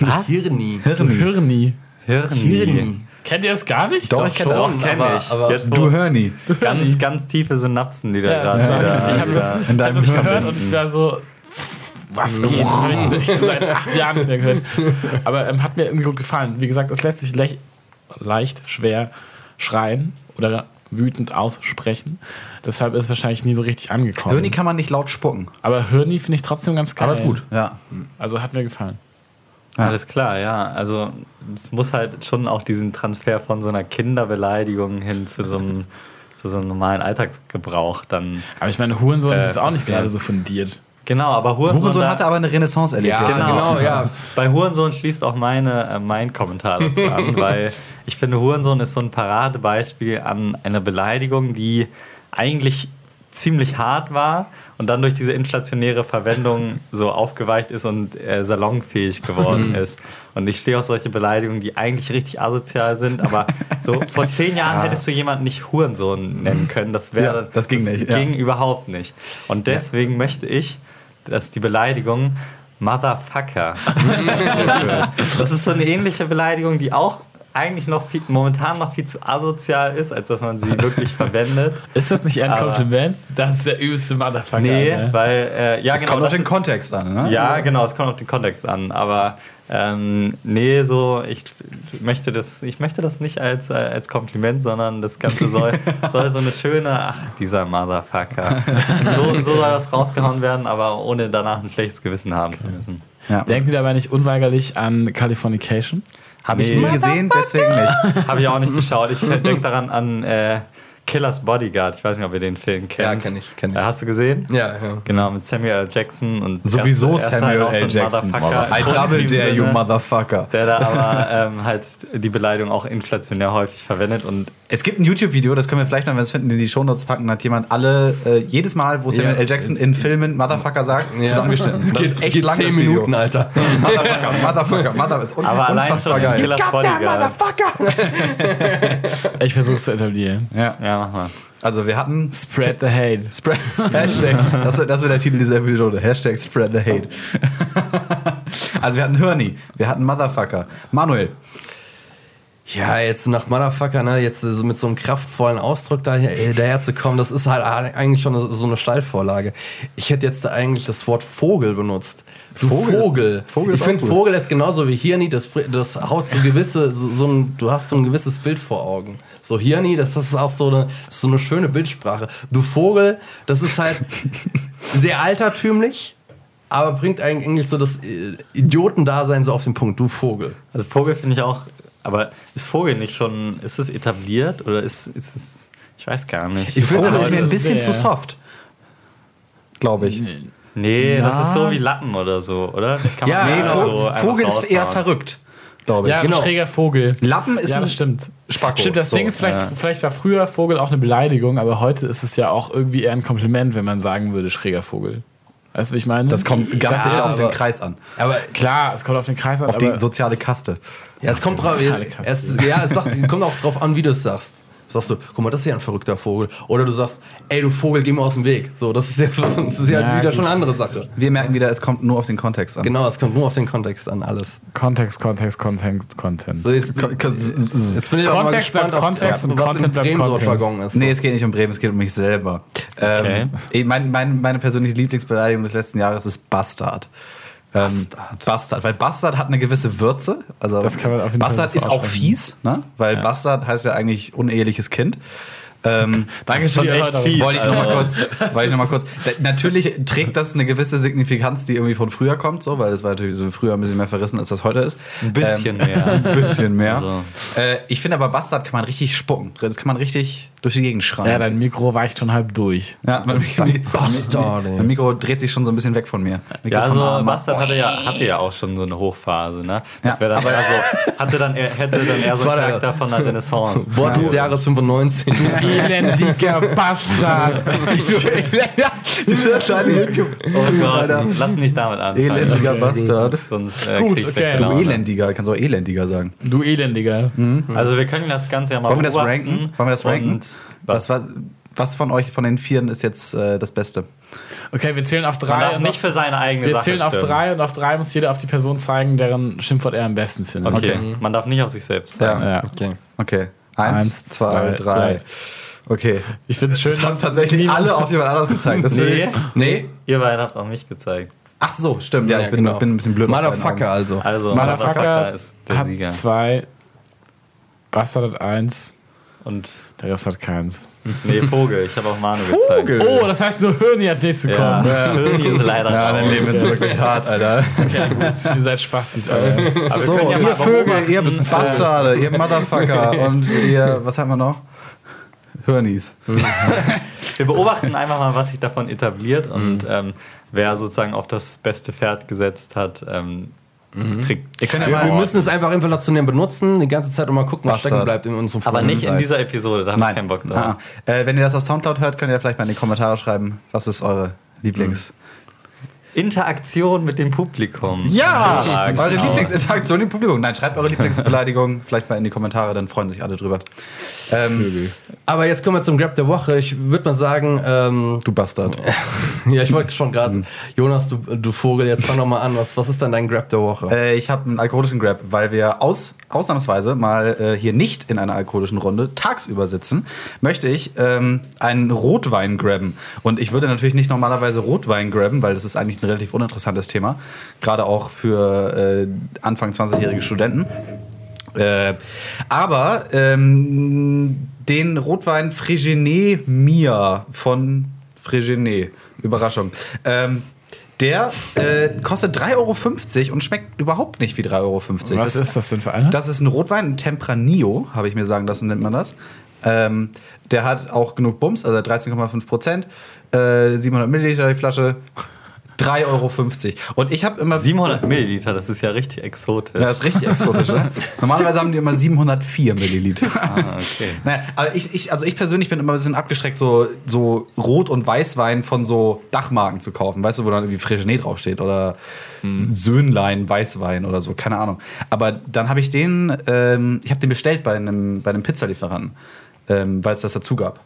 Was? Hirni. Hirni. Hirni. Kennt ihr das gar nicht? Doch, ich kenne das. Doch, kenne aber- ich. aber- Jetzt, Du Hörni. ganz, ganz tiefe Synapsen, die da Ja, gerade sag wieder- ich. Habe das, hab deinem das gehört und ich war so, was geht? Habe ich echt seit acht Jahren nicht mehr gehört. Aber ähm, hat mir irgendwie gut gefallen. Wie gesagt, es lässt sich lech- leicht schwer schreien oder wütend aussprechen. Deshalb ist es wahrscheinlich nie so richtig angekommen. Hörni kann man nicht laut spucken. Aber Hirni finde ich trotzdem ganz geil. Aber ist gut. Ja. Also hat mir gefallen. Alles klar, ja. Also es muss halt schon auch diesen Transfer von so einer Kinderbeleidigung hin zu so einem, zu so einem normalen Alltagsgebrauch dann. Aber ich meine, Hurensohn Äh, ist auch nicht gerade so fundiert. Genau, aber Hurensohn, Hurensohn da- hatte aber eine Renaissance erlebt. Ja, genau, letzten ja. Bei Hurensohn schließt auch meine, äh, mein Kommentar dazu an, weil ich finde, Hurensohn ist so ein Paradebeispiel an einer Beleidigung, die eigentlich ziemlich hart war und dann durch diese inflationäre Verwendung so aufgeweicht ist und äh, salonfähig geworden ist. Und ich stehe auf solche Beleidigungen, die eigentlich richtig asozial sind, aber so vor zehn Jahren hättest du jemanden nicht Hurensohn nennen können. Das wäre Ja, das ging nicht, ja. ging überhaupt nicht. Und deswegen möchte ich, dass die Beleidigung Motherfucker. Das ist so eine ähnliche Beleidigung, die auch eigentlich noch viel, momentan noch viel zu asozial ist, als dass man sie wirklich verwendet. Ist das nicht eher ein Aber- Kompliment? Das ist der übelste Motherfucker. Nee, Alter. weil, äh, ja, Das genau. kommt auf den ist- Kontext an, ne? ja, genau, es kommt auf den Kontext an. Aber ähm, nee, so, ich möchte das, ich möchte das nicht als, äh, als Kompliment, sondern das Ganze soll, soll so eine schöne, ach, dieser Motherfucker. So, so soll das rausgehauen werden, aber ohne danach ein schlechtes Gewissen haben zu müssen. Ja. Denkt ihr dabei nicht unweigerlich an Californication? Habe ich Nee. nie gesehen, deswegen nicht. Habe ich auch nicht geschaut. Ich denke daran an äh, Killers Bodyguard. Ich weiß nicht, ob ihr den Film kennt. Ja, kenn ich, kenn ich. Äh, hast du gesehen? Ja, ja. Genau, mit Samuel L. Jackson und Sowieso er er ist Samuel halt auch so L. ein Jackson. Motherfucker. I double dare you, motherfucker. Der da aber ähm, halt die Beleidigung auch inflationär häufig verwendet und Es gibt ein YouTube-Video, das können wir vielleicht noch, wenn wir es finden, in die Shownotes packen. Da hat jemand alle, äh, jedes Mal, wo Samuel Ja. L. Jackson in Filmen Motherfucker sagt, Ja. zusammengeschnitten. Das ist echt geht lang, zehn das Video. Minuten, Alter. Motherfucker, Motherfucker, Motherfucker. Ist un aber allein schon unfassbar in geil. Killers Bodyguard. Ich versuche es zu etablieren. Ja. Ja, mach mal. Also wir hatten Spread the hate. Spread, Hashtag, das, das wird der Titel dieser Episode. Hashtag Spread the Hate. also wir hatten Hörni, wir hatten Motherfucker. Manuel, Ja, jetzt nach Motherfucker, ne, jetzt so mit so einem kraftvollen Ausdruck da, äh, daher zu kommen, das ist halt eigentlich schon so eine Steilvorlage. Ich hätte jetzt da eigentlich das Wort Vogel benutzt. Du Vogel Vogel. ist- Vogel ich finde. Vogel ist genauso wie Hirni, das, das haut so gewisse, so, so ein, du hast so ein gewisses Bild vor Augen. So Hirni, das, das ist auch so eine, so eine schöne Bildsprache. Du Vogel, das ist halt sehr altertümlich, aber bringt eigentlich so das äh, Idiotendasein so auf den Punkt. Du Vogel. Also Vogel finde ich auch, aber ist Vogel nicht schon, ist es etabliert oder ist, ist es, ich weiß gar nicht. Ich finde, Vogel das ist mir ein bisschen zu soft. Glaube ich. nee, das Ja. ist so wie Lappen oder so, oder? Das kann Ja, man Nee, Vo- so Vogel ist eher verrückt. Glaube ich. Ja, genau. ein schräger Vogel. Lappen ist ja, ein das stimmt. Spacko. Stimmt, das So, Ding ist, vielleicht, ja. vielleicht war früher Vogel auch eine Beleidigung, aber heute ist es ja auch irgendwie eher ein Kompliment, wenn man sagen würde, schräger Vogel. Weißt du, wie ich meine? Das kommt ganz Ja, sicher auf den Kreis an. Aber Klar, es kommt auf den Kreis an, Auf aber die soziale Kaste. ja, es kommt drauf, es, ja, es sagt, kommt auch drauf an, wie du es sagst. Sagst du, guck mal, das ist ja ein verrückter Vogel. Oder du sagst, ey, du Vogel, geh mal aus dem Weg. So, das ist ja, das ist ja, Ja, wieder gut. schon eine andere Sache. Wir merken wieder, es kommt nur auf den Kontext an. Genau, es kommt nur auf den Kontext an, alles. Kontext, Kontext, Content, Content. So, jetzt, jetzt bin ich auch mal Kontext gespannt, bleibt auf, Kontext und was Content bleibt Bremen so Content. Jargon ist. Nee, es geht nicht um Bremen, es geht um mich selber. Ähm, eh, mein, mein, meine persönliche Lieblingsbeleidigung des letzten Jahres ist Bastard. Ähm, Bastard. Bastard. Weil Bastard hat eine gewisse Würze. Also Das kann man auf jeden Fall Bastard ist auch fies, ne? Weil Bastard heißt ja eigentlich uneheliches Kind. Ähm, Danke ist für die schon echt Erläuterung. fies. wollte ich noch mal Also- kurz, wollte ich noch mal kurz. Da- Natürlich trägt das eine gewisse Signifikanz, die irgendwie von früher kommt, so, weil es war natürlich so früher ein bisschen mehr verrissen, als das heute ist. Ein bisschen Ähm, mehr. Ein bisschen mehr. Also. Äh, ich finde aber Bastard kann man richtig spucken. Das kann man richtig durch die Gegend schreien. Ja, dein Mikro weicht schon halb durch. Ja, mein, mein, Bastard, mein Mikro dreht sich schon so ein bisschen weg von mir. Mikro Ja, also. Bastard hatte ja, hatte ja auch schon so eine Hochphase, ne? Das Ja, wäre dann aber- eher so, hatte dann hätte dann eher so war einen der- Charakter von der Renaissance. Wort des Jahres 95. Elendiger Bastard. ja, dieser kleine YouTube. Oh Gott, lass nicht damit anfangen. Elendiger Okay, Bastard. Sonst äh, Gut, okay. Du Laune. Elendiger, kannst du auch Elendiger sagen. Du Elendiger. Also wir können das Ganze ja mal Wollen wir das ranken? Wollen wir das ranken? Was, was? was, was von euch, von den Vieren, ist jetzt äh, das Beste? Okay, wir zählen auf Man drei. darf und nicht auf, für seine eigene wir Sache zählen auf stimmen. drei und auf drei muss jeder auf die Person zeigen, deren Schimpfwort er am besten findet. Okay. man darf nicht auf sich selbst sagen. Ja. Okay. Okay. Eins, Eins, zwei, zwei, drei. drei. Okay. Ich finde es schön, Das haben tatsächlich niemand- alle auf jemand anderes gezeigt. Das Nee, Nee, ihr beiden habt auch mich gezeigt. Ach so, stimmt. Ja, Ja, ich bin, genau. bin ein bisschen blöd. Motherfucker also. Also Motherfucker ist der hat Sieger. zwei, Bastard hat eins, Und der Rest hat keins. nee, Vogel. Ich habe auch Manu gezeigt. Vogel. Oh, das heißt nur Hirni hat nichts zu Ja, kommen. Hirni ist leider Ja, raus. dein Leben ist wirklich hart, Alter. Okay, gut. Ihr seid Spastis, Alter. Aber wir So, ja ihr Vögel, ihr Bastarde, ihr Motherfucker und ihr, was haben wir noch? Hörnis. Wir beobachten einfach mal, was sich davon etabliert und Mhm. ähm, wer sozusagen auf das beste Pferd gesetzt hat, ähm, Mhm. kriegt. Ihr könnt ja Wir, wir müssen es einfach inflationär benutzen, die ganze Zeit und mal gucken, was Bastard. stecken bleibt in unserem aber nicht in dieser Episode, da habe ich Nein. keinen Bock drauf. Ah. Äh, wenn ihr das auf Soundcloud hört, könnt ihr vielleicht mal in die Kommentare schreiben, was ist eure Lieblings... Interaktion mit dem Publikum. Ja, Ja, eure genau. Lieblingsinteraktion im Publikum. Nein, schreibt eure Lieblingsbeleidigung vielleicht mal in die Kommentare, dann freuen sich alle drüber. Ähm, Aber jetzt kommen wir zum Grab der Woche. Ich würde mal sagen, ähm, du Bastard. ja, ich wollte schon gerade, Jonas, du, du Vogel, jetzt fang doch mal an. Was, was ist denn dein Grab der Woche? Äh, ich habe einen alkoholischen Grab, weil wir aus, ausnahmsweise mal äh, hier nicht in einer alkoholischen Runde tagsüber sitzen, möchte ich ähm, einen Rotwein grabben. Und ich würde natürlich nicht normalerweise Rotwein grabben, weil das ist eigentlich ein relativ uninteressantes Thema. Gerade auch für äh, Anfang 20-jährige Studenten. Äh, aber ähm, den Rotwein Frégenet Mia von Frégenet, Überraschung, ähm, der äh, kostet 3,50 Euro und schmeckt überhaupt nicht wie 3,50 Euro. Was das, ist das denn für einer? das ist ein Rotwein, ein Tempranillo, habe ich mir sagen lassen, nennt man das. Ähm, der hat auch genug Bums, also 13,5 Prozent, äh, 700 Milliliter die Flasche, 3,50 Euro. Und ich habe immer... 700 Milliliter, das ist ja richtig exotisch. Ja, das ist richtig exotisch, ne? Normalerweise haben die immer 704 Milliliter. Ah, okay. Naja, aber ich, ich, also ich persönlich bin immer ein bisschen abgeschreckt, so, so Rot- und Weißwein von so Dachmarken zu kaufen. Weißt du, wo dann irgendwie Frégenet draufsteht oder Söhnlein Weißwein oder so, keine Ahnung. Aber dann habe ich den, ähm, ich habe den bestellt bei einem, bei einem Pizzalieferanten, ähm, weil es das dazu gab.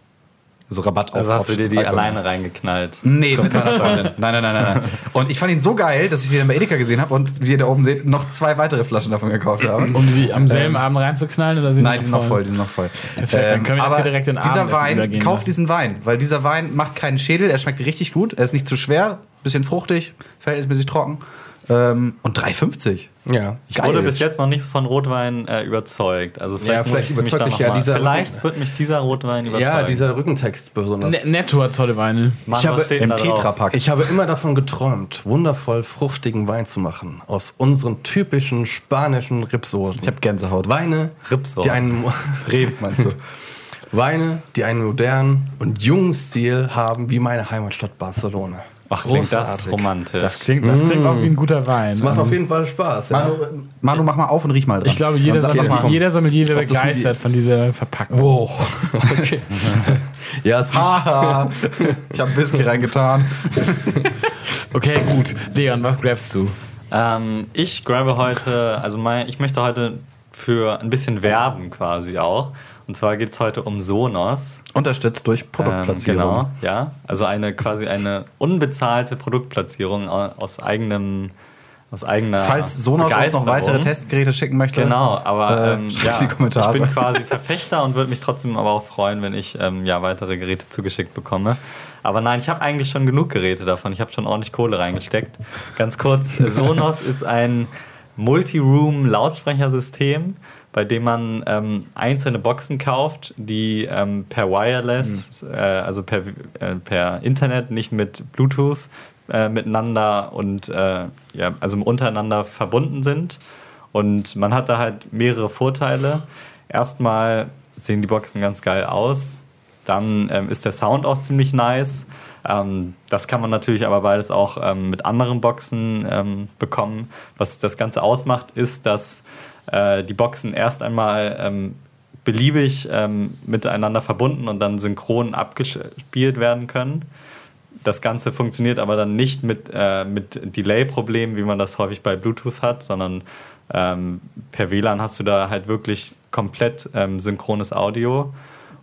So Rabatt auf Also hast du dir die alleine reingeknallt. Nee, mit meiner Freundin. Nein, nein, nein, nein, nein. Und ich fand ihn so geil, dass ich den bei Edeka gesehen habe und wie ihr da oben seht, noch zwei weitere Flaschen davon gekauft habe. Um die am selben Abend reinzuknallen oder sind Nein, die sind noch voll, die sind noch voll. Perfekt, dann können wir das aber hier direkt in Dieser Abendessen Wein, übergehen kauf lassen. diesen Wein, weil dieser Wein macht keinen Schädel, er schmeckt richtig gut, er ist nicht zu schwer, bisschen fruchtig, verhältnismäßig trocken. Ähm, und 3,50. Ja. Ich Geil. wurde bis jetzt noch nicht von Rotwein äh, überzeugt. Also vielleicht, Ja, vielleicht überzeugt dich ja mal- dieser- Vielleicht wird mich dieser Rotwein überzeugen. Ja, dieser Rückentext besonders. Ne Netto hat tolle Weine. Mann, Ich habe Im? Tetrapack. Ich habe immer davon geträumt, wundervoll fruchtigen Wein zu machen. Aus unseren typischen spanischen Ripsorten. Ich habe Gänsehaut. Weine, Ripsorten. die einen, Reb, meinst du? Weine, die einen modernen und jungen Stil haben, wie meine Heimatstadt Barcelona. Ach, klingt das Großartig. romantisch. Das klingt, das klingt auch wie ein guter Wein. Das macht auf jeden Fall Spaß. Ja. Manu, Manu, mach mal auf und riech mal dran. Ich glaube, jeder, Und sag Sommelier, doch mal, jeder Sommelier wäre das begeistert von dieser Verpackung. Wow. Okay. ja, es Haha, ich habe Whisky reingetan. Okay, gut. Leon, was grabst du? Ähm, ich grabe heute, also mein, ich möchte heute für ein bisschen werben quasi auch. Und zwar geht es heute um Sonos. Unterstützt durch Ähm, Produktplatzierung. genau, ja. Also eine quasi eine unbezahlte Produktplatzierung au- aus eigenem, aus eigener. Falls Sonos uns noch weitere Testgeräte schicken möchte. Genau, aber Äh, ähm, schreibt's ja, die Kommentare. ich bin quasi Verfechter und würde mich trotzdem aber auch freuen, wenn ich ähm, ja, weitere Geräte zugeschickt bekomme. Aber nein, ich habe eigentlich schon genug Geräte davon. Ich habe schon ordentlich Kohle reingesteckt. Ganz kurz, Sonos ist ein Multi-Room-Lautsprechersystem, bei dem man ähm, einzelne Boxen kauft, die ähm, per Wireless, äh, also per, äh, per Internet, nicht mit Bluetooth äh, miteinander und äh, ja, also untereinander verbunden sind. Und man hat da halt mehrere Vorteile. Erstmal sehen die Boxen ganz geil aus. Dann ähm, ist der Sound auch ziemlich nice. Ähm, das kann man natürlich aber beides auch ähm, mit anderen Boxen ähm, bekommen. Was das Ganze ausmacht, ist, dass äh, die Boxen erst einmal ähm, beliebig ähm, miteinander verbunden und dann synchron abgespielt werden können. Das Ganze funktioniert aber dann nicht mit, äh, mit Delay-Problemen, wie man das häufig bei Bluetooth hat, sondern ähm, per WLAN hast du da halt wirklich komplett ähm, synchrones Audio.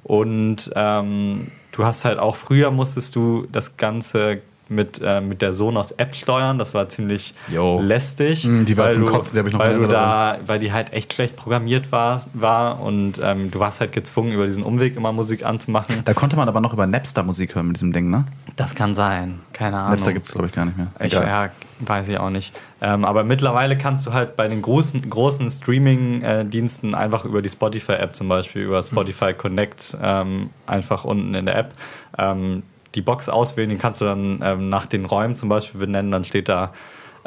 Und ähm, du hast halt auch früher musstest du das Ganze mit, äh, mit der Sonos App steuern. Das war ziemlich Jo. lästig. Mm, die war zum du, Kotzen, die hab ich noch weil du da, weil die halt echt schlecht programmiert war, war und ähm, du warst halt gezwungen, über diesen Umweg immer Musik anzumachen. Da konnte man aber noch über Napster Musik hören mit diesem Ding, ne? Das kann sein. Keine Ahnung. Napster gibt es, glaube ich, gar nicht mehr. Ich, ja, weiß ich auch nicht. Ähm, aber mittlerweile kannst du halt bei den großen, großen Streaming-Diensten einfach über die Spotify-App zum Beispiel, über Spotify Connect, ähm, einfach unten in der App, ähm, die Box auswählen. Die kannst du dann ähm, nach den Räumen zum Beispiel benennen. Dann steht da,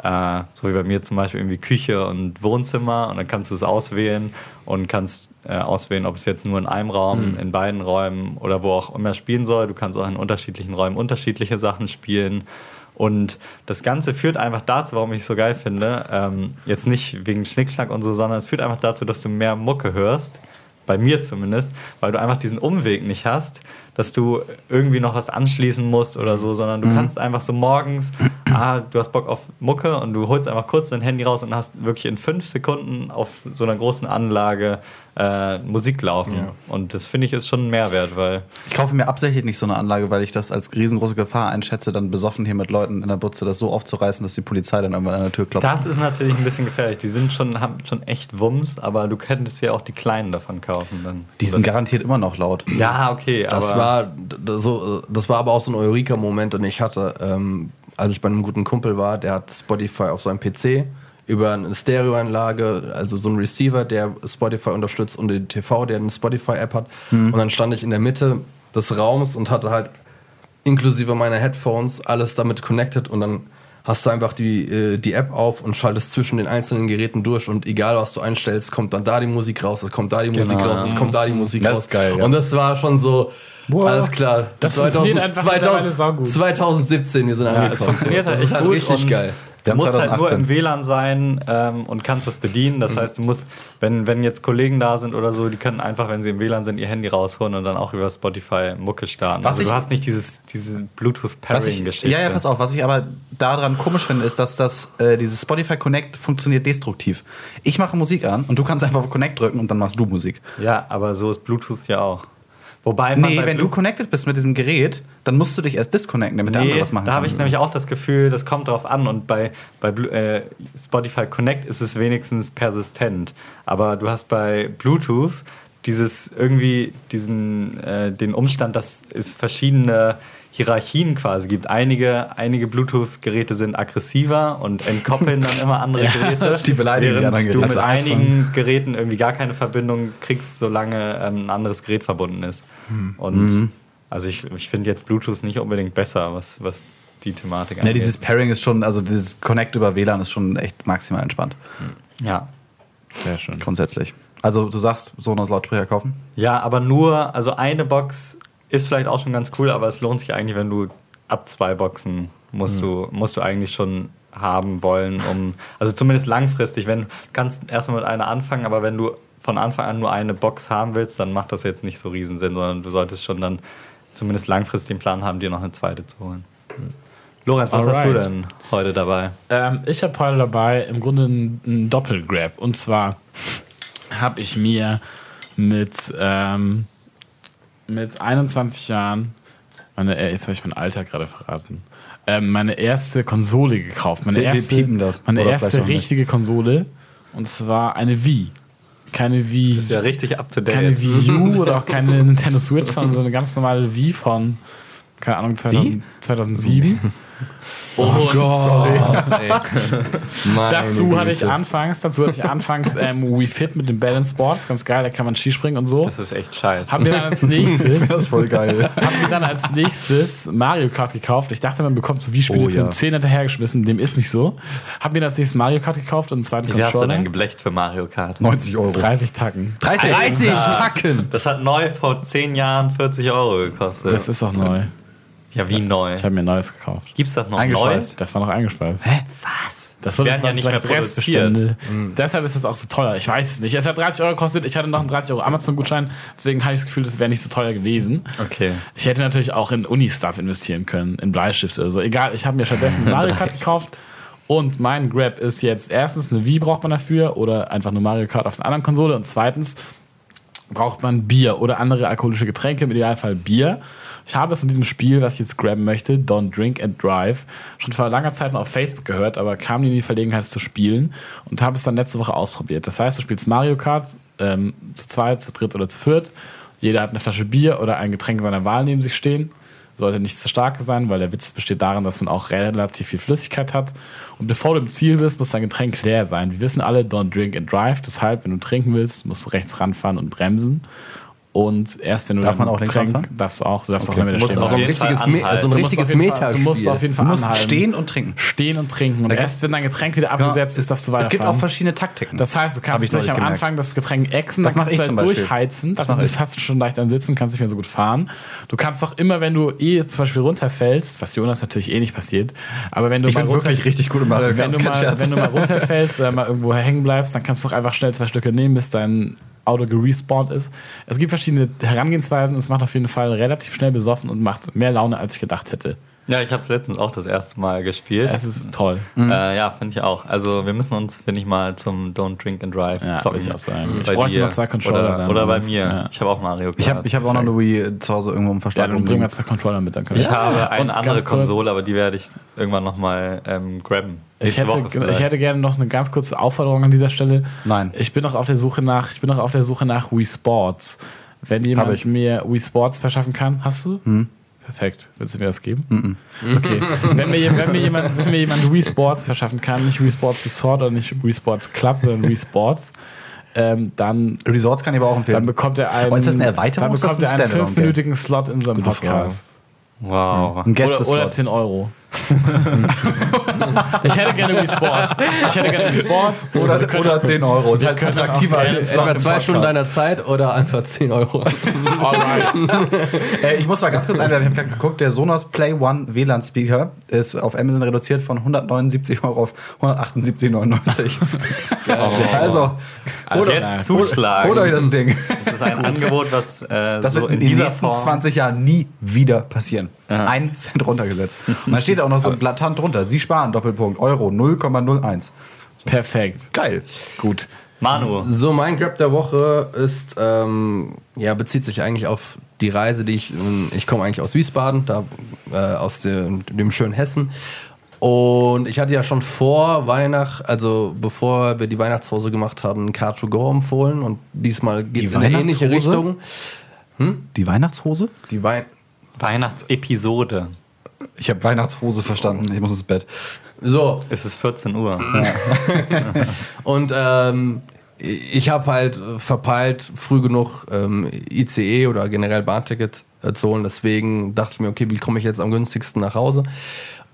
äh, so wie bei mir zum Beispiel, irgendwie Küche und Wohnzimmer. Und dann kannst du es auswählen und kannst äh, auswählen, ob es jetzt nur in einem Raum, in beiden Räumen oder wo auch immer spielen soll. Du kannst auch in unterschiedlichen Räumen unterschiedliche Sachen spielen. Und das Ganze führt einfach dazu, warum ich es so geil finde, ähm, jetzt nicht wegen Schnickschnack und so, sondern es führt einfach dazu, dass du mehr Mucke hörst, bei mir zumindest, weil du einfach diesen Umweg nicht hast, dass du irgendwie noch was anschließen musst oder so, sondern du kannst einfach so morgens, ah, du hast Bock auf Mucke und du holst einfach kurz dein Handy raus und hast wirklich in fünf Sekunden auf so einer großen Anlage äh, Musik laufen. Und das finde ich ist schon ein Mehrwert, weil Ich kaufe mir absichtlich nicht so eine Anlage, weil ich das als riesengroße Gefahr einschätze, dann besoffen hier mit Leuten in der Butze das so aufzureißen, dass die Polizei dann irgendwann an der Tür klopft. Das ist natürlich ein bisschen gefährlich. Die sind schon, haben schon echt Wumms, aber du könntest ja auch die kleinen davon kaufen. Dann. die sind das, garantiert immer noch laut. ja, okay, Das aber war so, das war aber auch so ein Eureka-Moment, den ich hatte, ähm, als ich bei einem guten Kumpel war. Der hat Spotify auf seinem PC über eine Stereoanlage, also so ein Receiver, der Spotify unterstützt und den TV, der eine Spotify-App hat. Und dann stand ich in der Mitte des Raums und hatte halt inklusive meiner Headphones alles damit connected und dann hast du einfach die, äh, die App auf und schaltest zwischen den einzelnen Geräten durch und egal was du einstellst, kommt dann da die Musik raus, es kommt da die Musik Genau. raus, es kommt da die Musik Das raus. ist geil, ja. Und das war schon so, Wow. alles klar. Das funktioniert einfach mittlerweile saugut. 2017, wir sind ja, angekommen. es funktioniert halt das ist halt gut richtig und geil. Du musst halt nur 2018. im WLAN sein ähm, und kannst das bedienen. Mhm. Das heißt, du musst, wenn, wenn jetzt Kollegen da sind oder so, die können einfach, wenn sie im WLAN sind, ihr Handy rausholen und dann auch über Spotify Mucke starten. Was also ich- du hast nicht dieses, diese Bluetooth-Pairing-Geschichte. ja, ja, pass auf. Was ich aber daran komisch finde, ist, dass das, äh, dieses Spotify Connect funktioniert destruktiv. Ich mache Musik an und du kannst einfach auf Connect drücken und dann machst du Musik. Ja, aber so ist Bluetooth ja auch. Wobei man Nee, wenn du Blu- connected bist mit diesem Gerät, dann musst du dich erst disconnecten, damit der Nee, andere was machen da habe kann. ich nämlich auch das Gefühl, das kommt drauf an und bei, bei Blu- äh, Spotify Connect ist es wenigstens persistent. Aber du hast bei Bluetooth, dieses irgendwie diesen äh, den Umstand, dass es verschiedene Hierarchien quasi gibt. Einige, einige Bluetooth-Geräte sind aggressiver und entkoppeln dann immer andere Geräte. Die beleidigen die während anderen du mit Also einigen Geräten irgendwie gar keine Verbindung kriegst, solange ähm, ein anderes Gerät verbunden ist. Hm. Und Mhm. also ich, ich finde jetzt Bluetooth nicht unbedingt besser, was, was die Thematik Ja, dieses Pairing ist schon, also dieses Connect über WLAN ist schon echt maximal entspannt. ja. Sehr schön. Grundsätzlich. Also du sagst, Sonos Lautsprecher kaufen? Ja, aber nur, also eine Box ist vielleicht auch schon ganz cool, aber es lohnt sich eigentlich, wenn du ab zwei Boxen musst du musst du eigentlich schon haben wollen, um also zumindest langfristig, wenn du kannst erstmal mit einer anfangen, aber wenn du von Anfang an nur eine Box haben willst, dann macht das jetzt nicht so riesen Sinn, sondern du solltest schon dann zumindest langfristig den Plan haben, dir noch eine zweite zu holen. Lorenz, was hast du Alright. denn heute dabei? Ähm, ich habe heute dabei im Grunde einen, Doppelgrab. Und zwar habe ich mir mit, ähm, mit 21 Jahren, meine, äh, jetzt habe ich mein Alter gerade verraten, ähm, meine erste Konsole gekauft. Meine Wir- wir erste, piepen das. Meine erste auch nicht. richtige Konsole. Und zwar eine Wii. Keine Wii. Ist ja richtig up to date. keine Wii U oder auch keine Nintendo Switch, sondern so eine ganz normale Wii von, keine Ahnung, 2000, 2007. Oh Gott, ey. Meine Dazu hatte ich anfangs, dazu hatte ich anfangs ähm, Wii Fit mit dem Balance Board, ist ganz geil, da kann man Skispringen und so. Das ist echt scheiße. Haben wir dann als nächstes, ist voll geil. haben wir dann als nächstes Mario Kart gekauft. Ich dachte, man bekommt so Wii-Spiele Oh, für ja. einen 10 hinterhergeschmissen, dem ist nicht so. Haben wir dann als nächstes Mario Kart gekauft und einen zweiten Wie hast du denn Controller. geblecht für Mario Kart? 90 Euro. 30 Tacken. 30, 30 Tacken! Das hat neu vor 10 Jahren 40 Euro gekostet. Das ist auch neu. Ja, wie neu? Ich habe mir ein neues gekauft. Gibt's das noch neu? Eingeschweißt. Das war noch eingespeist. Hä? Was? Das wird Werden ja nicht mehr Restbestände. Deshalb ist das auch so teuer. Ich weiß es nicht. Es hat 30 Euro gekostet. Ich hatte noch einen 30 Euro Amazon-Gutschein. Deswegen habe ich das Gefühl, das wäre nicht so teuer gewesen. Okay. Ich hätte natürlich auch in Uni-Stuff investieren können, in Bleistift oder so. Egal, ich habe mir stattdessen Mario Kart gekauft. Und mein Grab ist jetzt erstens eine Wii braucht man dafür oder einfach nur Mario Kart auf einer anderen Konsole. Und zweitens braucht man Bier oder andere alkoholische Getränke, im Idealfall Bier. Ich habe von diesem Spiel, was ich jetzt graben möchte, Don't Drink and Drive, schon vor langer Zeit noch auf Facebook gehört, aber kam nie in die Verlegenheit, es zu spielen und habe es dann letzte Woche ausprobiert. Das heißt, du spielst Mario Kart ähm, zu zweit, zu dritt oder zu viert. Jeder hat eine Flasche Bier oder ein Getränk seiner Wahl neben sich stehen. Sollte nicht zu stark sein, weil der Witz besteht darin, dass man auch relativ viel Flüssigkeit hat. Und bevor du im Ziel bist, muss dein Getränk leer sein. Wir wissen alle, don't drink and drive. Deshalb, wenn du trinken willst, musst du rechts ranfahren und bremsen. Und erst wenn du Darf man auch links Getränk, darfst du auch, du darfst Okay. auch Du musst stehen so ein auf jeden Fall richtiges, Me anhalten. so ein Du musst richtiges auf jeden Fall- Metaspiel. Du musst auf jeden Du Fall musst anhalten. stehen und trinken. Stehen und trinken. Und erst wenn dein Getränk wieder abgesetzt ist, darfst du weiterfahren. Es gibt auch verschiedene Taktiken. Das heißt, du kannst ich gleich neulich am gemerkt. Anfang das Getränk exen, Das dann kannst du ich zum halt Beispiel. durchheizen. Das Das, hast du schon leicht am Sitzen, kannst nicht mehr so gut fahren. Du kannst auch immer, wenn du eh zum Beispiel runterfällst, was Jonas natürlich eh nicht passiert, aber wenn du ich mal bin wirklich richtig gut im Mario wenn du, mal, wenn du mal runterfällst, äh, mal irgendwo hängen bleibst, dann kannst du doch einfach schnell zwei Stücke nehmen, bis dein Auto gerespawnt ist. Es gibt verschiedene Herangehensweisen und es macht auf jeden Fall relativ schnell besoffen und macht mehr Laune, als ich gedacht hätte. Ja, ich habe es letztens auch das erste Mal gespielt. Es ist toll. Äh, ja, finde ich auch. Also wir müssen uns, finde ich, mal zum Don't Drink and Drive Ja, zocken. ich auch sagen. Ich bräuchte noch zwei Controller Oder, dann. oder bei mir. ja. Ich habe auch Mario Kart. ich habe ich hab auch noch eine Wii zu Hause irgendwo im Ja, Verstand. dann bringen wir zwei Controller mit, dann können Ich wir- habe eine Und andere Konsole, aber die werde ich irgendwann nochmal ähm, grabben. Ich hätte, ich hätte gerne noch eine ganz kurze Aufforderung an dieser Stelle. Nein. Ich bin noch auf der Suche nach, ich bin noch auf der Suche nach Wii Sports. Wenn jemand ich. mir Wii Sports verschaffen kann, hast du? Perfekt. Willst du mir das geben? Okay. wenn, mir, wenn, mir jemand, wenn mir jemand Wii Sports verschaffen kann, nicht Wii Sports Resort oder nicht Wii Sports Club, sondern Wii Sports, ähm, dann, Resorts kann ich aber auch empfehlen. dann bekommt er einen, Aber ist das eine Erweiterung dann bekommt er ein einen fünfminütigen Slot in unserem Gute Podcast. Wow. ein Oder, oder 10 Euro. ich hätte gerne Wii Sports. Ich hätte gerne Wii Sports. Oder, können- oder 10 Euro. Ist halt können dann attraktiver als Etwa zwei Stunden deiner Zeit oder einfach 10 Euro. Alright. Äh, ich muss mal ganz kurz einwerfen, ich habe gerade geguckt, der Sonos Play One WLAN Speaker ist auf Amazon reduziert von 179 Euro auf 178,99. also, Also, Jetzt na, zuschlagen. holt euch das Ding. Das ist ein Angebot, was äh, Das so wird in in den nächsten Form. 20 Jahren nie wieder passieren. Ein Cent runtergesetzt. Und da steht auch noch so ein Blattant drunter. Sie sparen, Doppelpunkt, Euro 0,01. Perfekt. Geil. Gut. Manu. So, mein Grab der Woche ist, ähm, ja, bezieht sich eigentlich auf die Reise, die ich, ähm, ich komme eigentlich aus Wiesbaden, da äh, aus dem, dem schönen Hessen. Und ich hatte ja schon vor Weihnacht, also bevor wir die Weihnachtshose gemacht haben, Car2Go empfohlen. Und diesmal geht es in eine ähnliche Weihnachtshose? Richtung. Die Weihnachtshose? Die Wein Weihnachtsepisode. Ich habe Weihnachtshose verstanden. Ich muss ins Bett. so, Es ist 14 Uhr. Und ähm, ich habe halt verpeilt, früh genug ähm, ICE oder generell Bahnticket äh, zu holen. Deswegen dachte ich mir, okay, wie komme ich jetzt am günstigsten nach Hause?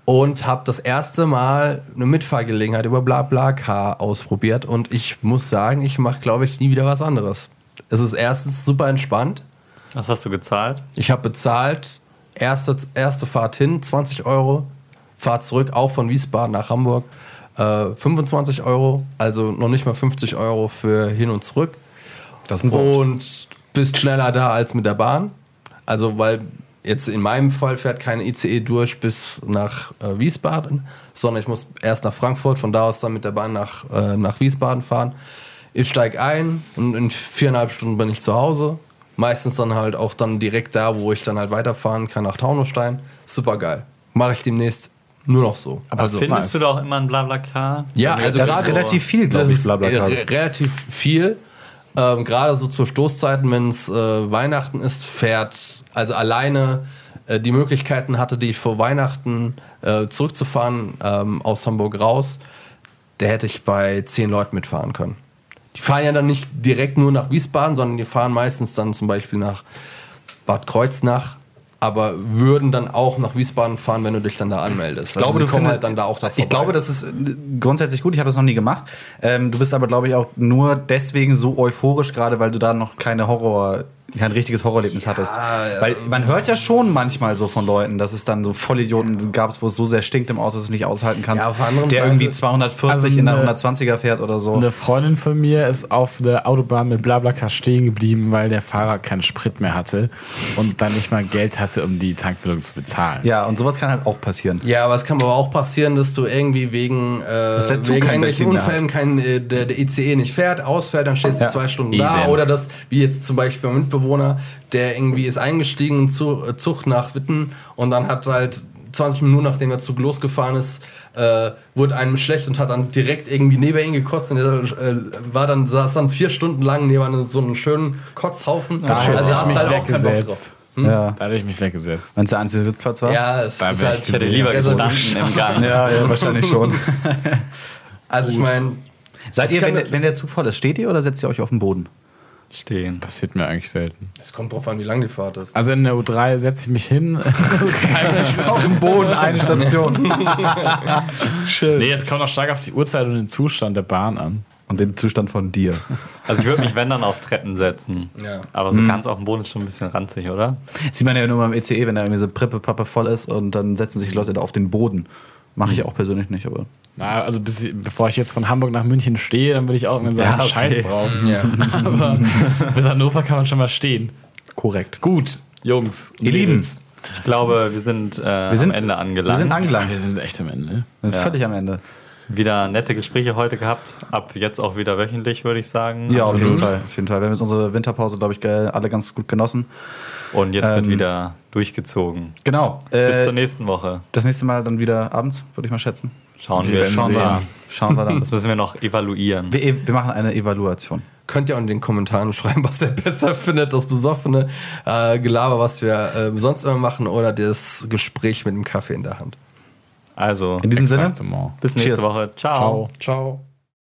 Und habe das erste Mal eine Mitfahrgelegenheit über BlaBlaCar ausprobiert. Und ich muss sagen, ich mache, glaube ich, nie wieder was anderes. Es ist erstens super entspannt. Was hast du gezahlt? Ich habe bezahlt, erste, erste Fahrt hin, 20 Euro, Fahrt zurück, auch von Wiesbaden nach Hamburg, äh, 25 Euro, also noch nicht mal 50 Euro für hin und zurück. Das. Und bist schneller da als mit der Bahn. Also, weil jetzt in meinem Fall fährt keine ICE durch bis nach äh, Wiesbaden, sondern ich muss erst nach Frankfurt, von da aus dann mit der Bahn nach, äh, nach Wiesbaden fahren. Ich steige ein und in viereinhalb Stunden bin ich zu Hause. Meistens dann halt auch dann direkt da, wo ich dann halt weiterfahren kann nach Taunusstein. Super geil. Mache ich demnächst nur noch so. Aber also, findest nice. du doch immer ein Blablacar? ja, also das ist gerade relativ viel, glaube ich, Blablacar. re- relativ viel. Ähm, Gerade so zur Stoßzeiten, wenn es äh, Weihnachten ist, fährt also alleine äh, die Möglichkeiten hatte, die ich vor Weihnachten äh, zurückzufahren ähm, aus Hamburg raus, der hätte ich bei zehn Leuten mitfahren können. Die fahren ja dann nicht direkt nur nach Wiesbaden, sondern die fahren meistens dann zum Beispiel nach Bad Kreuznach, aber würden dann auch nach Wiesbaden fahren, wenn du dich dann da anmeldest. Ich glaube, sie du findest- halt dann da auch da Ich glaube, das ist grundsätzlich gut. Ich habe das noch nie gemacht. Ähm, du bist aber, glaube ich, auch nur deswegen so euphorisch, gerade weil du da noch keine Horror, kein richtiges Horrorerlebnis hattest. ja. Weil man hört ja schon manchmal so von Leuten, dass es dann so Vollidioten gab, wo es so sehr stinkt im Auto, dass du es nicht aushalten kannst. Ja, der der irgendwie 240 Also in einer eine- 120er fährt oder so. Eine Freundin von mir ist auf der Autobahn mit Blablacar stehen geblieben, weil der Fahrer keinen Sprit mehr hatte und dann nicht mal Geld hatte, um die Tankfüllung zu bezahlen. Ja, und sowas kann halt auch passieren. Ja, aber es kann aber auch passieren, dass du irgendwie wegen, äh, der wegen irgendwelchen mehr Unfällen kein, äh, der, der ICE nicht fährt, ausfährt, dann stehst du Ja. zwei Stunden Eben. da. Oder das, wie jetzt zum Beispiel mein Mitbewohner, der irgendwie ist eingestiegen in Zu- äh, Zug nach Witten und dann hat halt 20 Minuten nachdem der Zug losgefahren ist, äh, wurde einem schlecht und hat dann direkt irgendwie neben ihn gekotzt und der äh, war dann, saß dann vier Stunden lang neben so einem schönen Kotzhaufen. Da also hätte ich hast mich du halt weggesetzt. Ja. Da hätte ich mich weggesetzt. Wenn es der einzige Sitzplatz war? Ja, es Da ist halt, ich Ich hätte lieber Also- gestanden im Gang. Ja, ja, wahrscheinlich schon. Also ich meine, Seid Das ihr, wenn, nat- wenn der Zug voll ist, steht ihr oder setzt ihr euch auf den Boden? Stehen. Passiert mir eigentlich selten. es kommt drauf an, wie lang die Fahrt ist. Also in der U3 setze ich mich hin. auf dem Boden, eine Station. nee, es kommt auch stark auf die Uhrzeit und den Zustand der Bahn an. Und den Zustand von dir. Also ich würde mich, wenn dann, auf Treppen setzen. Ja. Aber so ganz auf dem Boden ist schon ein bisschen ranzig, oder? Sieht man ja nur beim ECE, wenn da irgendwie so Prippe, Pappe voll ist und dann setzen sich Leute da auf den Boden. Mache ich auch persönlich nicht, aber. Na, also bis, bevor ich jetzt von Hamburg nach München stehe, dann würde ich auch irgendwann sagen, Ja, okay. scheiß drauf. Ja. Aber bis Hannover kann man schon mal stehen. Korrekt. Gut, Jungs. Ihr Lieben. Ich glaube, wir sind, äh, sind- am Ende angelangt. wir sind angelangt. wir sind echt am Ende. Wir sind Völlig am Ende. Wieder nette Gespräche heute gehabt. Ab jetzt auch wieder wöchentlich, würde ich sagen. Ja, auf jeden. Fall. Auf jeden Fall. Wir haben jetzt unsere Winterpause, glaube ich, alle ganz gut genossen. Und jetzt wird Ähm, wieder durchgezogen. Genau. Bis Äh, zur nächsten Woche. das nächste Mal dann wieder abends, würde ich mal schätzen. Schauen wir wir. Schauen wir. Schauen wir dann. Das müssen wir noch evaluieren. Wir, wir machen eine Evaluation. Könnt ihr auch in den Kommentaren schreiben, was ihr besser findet, das besoffene äh, Gelaber, was wir äh, sonst immer machen, oder das Gespräch mit dem Kaffee in der Hand. Also, In diesem Sinne, bis nächste Cheers. Woche. Ciao. Ciao. Ciao.